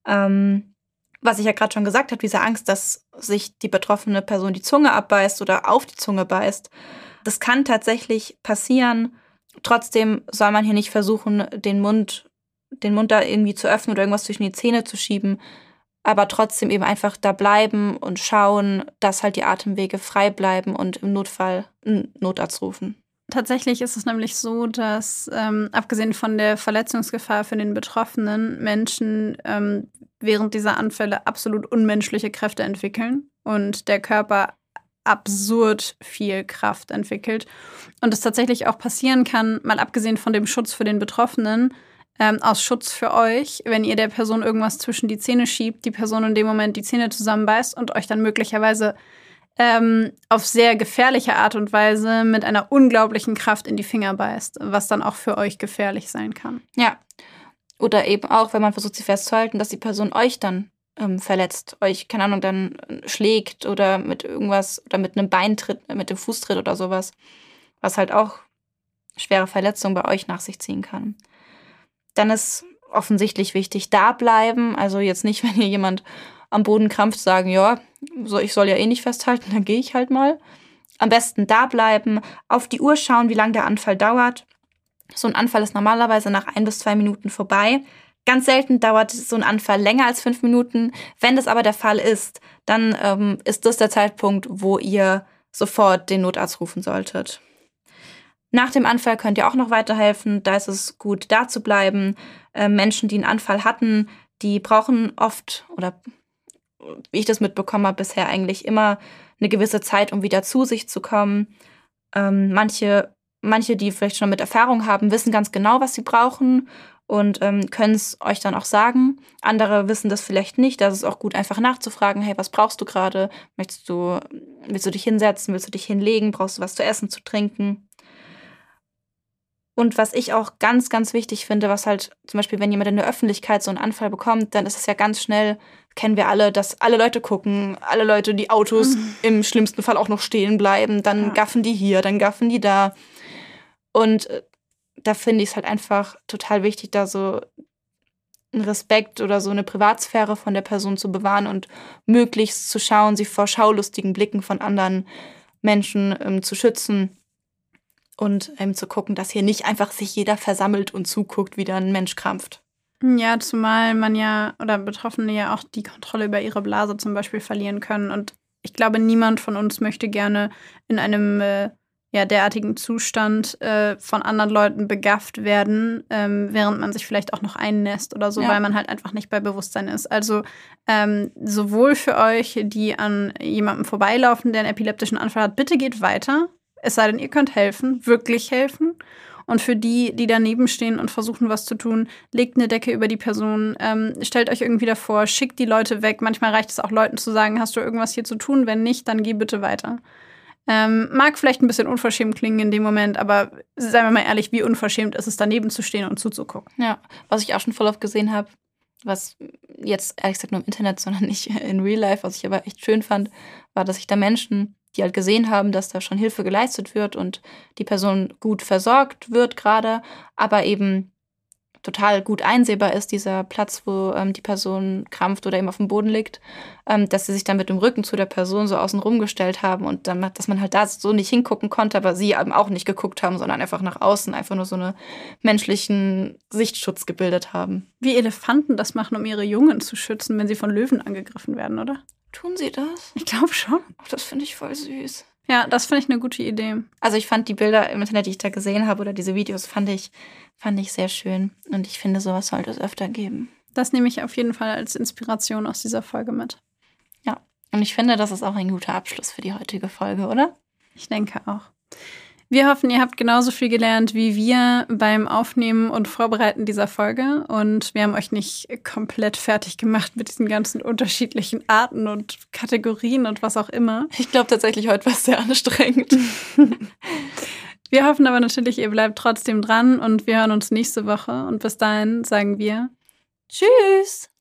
Ähm, was ich ja gerade schon gesagt habe, diese Angst, dass sich die betroffene Person die Zunge abbeißt oder auf die Zunge beißt, das kann tatsächlich passieren. Trotzdem soll man hier nicht versuchen, den Mund, den Mund da irgendwie zu öffnen oder irgendwas zwischen die Zähne zu schieben, aber trotzdem eben einfach da bleiben und schauen, dass halt die Atemwege frei bleiben und im Notfall einen Notarzt rufen. Tatsächlich ist es nämlich so, dass ähm, abgesehen von der Verletzungsgefahr für den betroffenen Menschen ähm, während dieser Anfälle absolut unmenschliche Kräfte entwickeln und der Körper absurd viel Kraft entwickelt. Und es tatsächlich auch passieren kann, mal abgesehen von dem Schutz für den Betroffenen, ähm, aus Schutz für euch, wenn ihr der Person irgendwas zwischen die Zähne schiebt, die Person in dem Moment die Zähne zusammenbeißt und euch dann möglicherweise ähm, auf sehr gefährliche Art und Weise mit einer unglaublichen Kraft in die Finger beißt, was dann auch für euch gefährlich sein kann. Ja. Oder eben auch, wenn man versucht, sie festzuhalten, dass die Person euch dann ähm, verletzt, euch, keine Ahnung, dann schlägt oder mit irgendwas oder mit einem Beintritt, mit dem Fußtritt oder sowas, was halt auch schwere Verletzungen bei euch nach sich ziehen kann. Dann ist offensichtlich wichtig, da bleiben. Also jetzt nicht, wenn ihr jemand am Boden krampft, sagen, ja, ich soll ja eh nicht festhalten, dann gehe ich halt mal. Am besten da bleiben, auf die Uhr schauen, wie lange der Anfall dauert. So ein Anfall ist normalerweise nach ein bis zwei Minuten vorbei. Ganz selten dauert so ein Anfall länger als fünf Minuten. Wenn das aber der Fall ist, dann ähm, ist das der Zeitpunkt, wo ihr sofort den Notarzt rufen solltet. Nach dem Anfall könnt ihr auch noch weiterhelfen. Da ist es gut, da zu bleiben. Äh, Menschen, die einen Anfall hatten, die brauchen oft oder wie ich das mitbekommen habe, bisher eigentlich immer eine gewisse Zeit, um wieder zu sich zu kommen. Ähm, manche, manche, die vielleicht schon mit Erfahrung haben, wissen ganz genau, was sie brauchen und ähm, können es euch dann auch sagen. Andere wissen das vielleicht nicht. Da ist es auch gut, einfach nachzufragen, hey, was brauchst du gerade? Möchtest du, willst du dich hinsetzen? Willst du dich hinlegen? Brauchst du was zu essen, zu trinken? Und was ich auch ganz, ganz wichtig finde, was halt zum Beispiel, wenn jemand in der Öffentlichkeit so einen Anfall bekommt, dann ist es ja ganz schnell, kennen wir alle, dass alle Leute gucken, alle Leute, die Autos mhm. im schlimmsten Fall auch noch stehen bleiben, dann ja. gaffen die hier, dann gaffen die da. Und äh, da finde ich es halt einfach total wichtig, da so einen Respekt oder so eine Privatsphäre von der Person zu bewahren und möglichst zu schauen, sie vor schaulustigen Blicken von anderen Menschen ähm, zu schützen und ähm, zu gucken, dass hier nicht einfach sich jeder versammelt und zuguckt, wie da ein Mensch krampft. Ja, zumal man ja oder Betroffene ja auch die Kontrolle über ihre Blase zum Beispiel verlieren können. Und ich glaube, niemand von uns möchte gerne in einem äh, ja, derartigen Zustand äh, von anderen Leuten begafft werden, ähm, während man sich vielleicht auch noch einnässt oder so, ja. weil man halt einfach nicht bei Bewusstsein ist. Also ähm, sowohl für euch, die an jemandem vorbeilaufen, der einen epileptischen Anfall hat, bitte geht weiter. Es sei denn, ihr könnt helfen, wirklich helfen. Und für die, die daneben stehen und versuchen, was zu tun, legt eine Decke über die Person, ähm, stellt euch irgendwie davor, schickt die Leute weg. Manchmal reicht es auch Leuten zu sagen, hast du irgendwas hier zu tun? Wenn nicht, dann geh bitte weiter. Ähm, mag vielleicht ein bisschen unverschämt klingen in dem Moment, aber seien wir mal ehrlich, wie unverschämt ist es, daneben zu stehen und zuzugucken. Ja, was ich auch schon voll oft gesehen habe, was jetzt ehrlich gesagt nur im Internet, sondern nicht in Real Life, was ich aber echt schön fand, war, dass sich da Menschen die halt gesehen haben, dass da schon Hilfe geleistet wird und die Person gut versorgt wird gerade, aber eben total gut einsehbar ist, dieser Platz, wo ähm, die Person krampft oder eben auf dem Boden liegt, ähm, dass sie sich dann mit dem Rücken zu der Person so außen rum gestellt haben und dann, dass man halt da so nicht hingucken konnte, aber sie eben auch nicht geguckt haben, sondern einfach nach außen, einfach nur so einen menschlichen Sichtschutz gebildet haben. Wie Elefanten das machen, um ihre Jungen zu schützen, wenn sie von Löwen angegriffen werden, oder? Tun sie das? Ich glaube schon. Ach, das finde ich voll süß. Ja, das finde ich eine gute Idee. Also ich fand die Bilder im Internet, die ich da gesehen habe, oder diese Videos, fand ich, fand ich sehr schön. Und ich finde, sowas sollte es öfter geben. Das nehme ich auf jeden Fall als Inspiration aus dieser Folge mit. Ja, und ich finde, das ist auch ein guter Abschluss für die heutige Folge, oder? Ich denke auch. Wir hoffen, ihr habt genauso viel gelernt wie wir beim Aufnehmen und Vorbereiten dieser Folge. Und wir haben euch nicht komplett fertig gemacht mit diesen ganzen unterschiedlichen Arten und Kategorien und was auch immer. Ich glaube tatsächlich, heute war es sehr anstrengend. wir hoffen aber natürlich, ihr bleibt trotzdem dran und wir hören uns nächste Woche. Und bis dahin sagen wir Tschüss.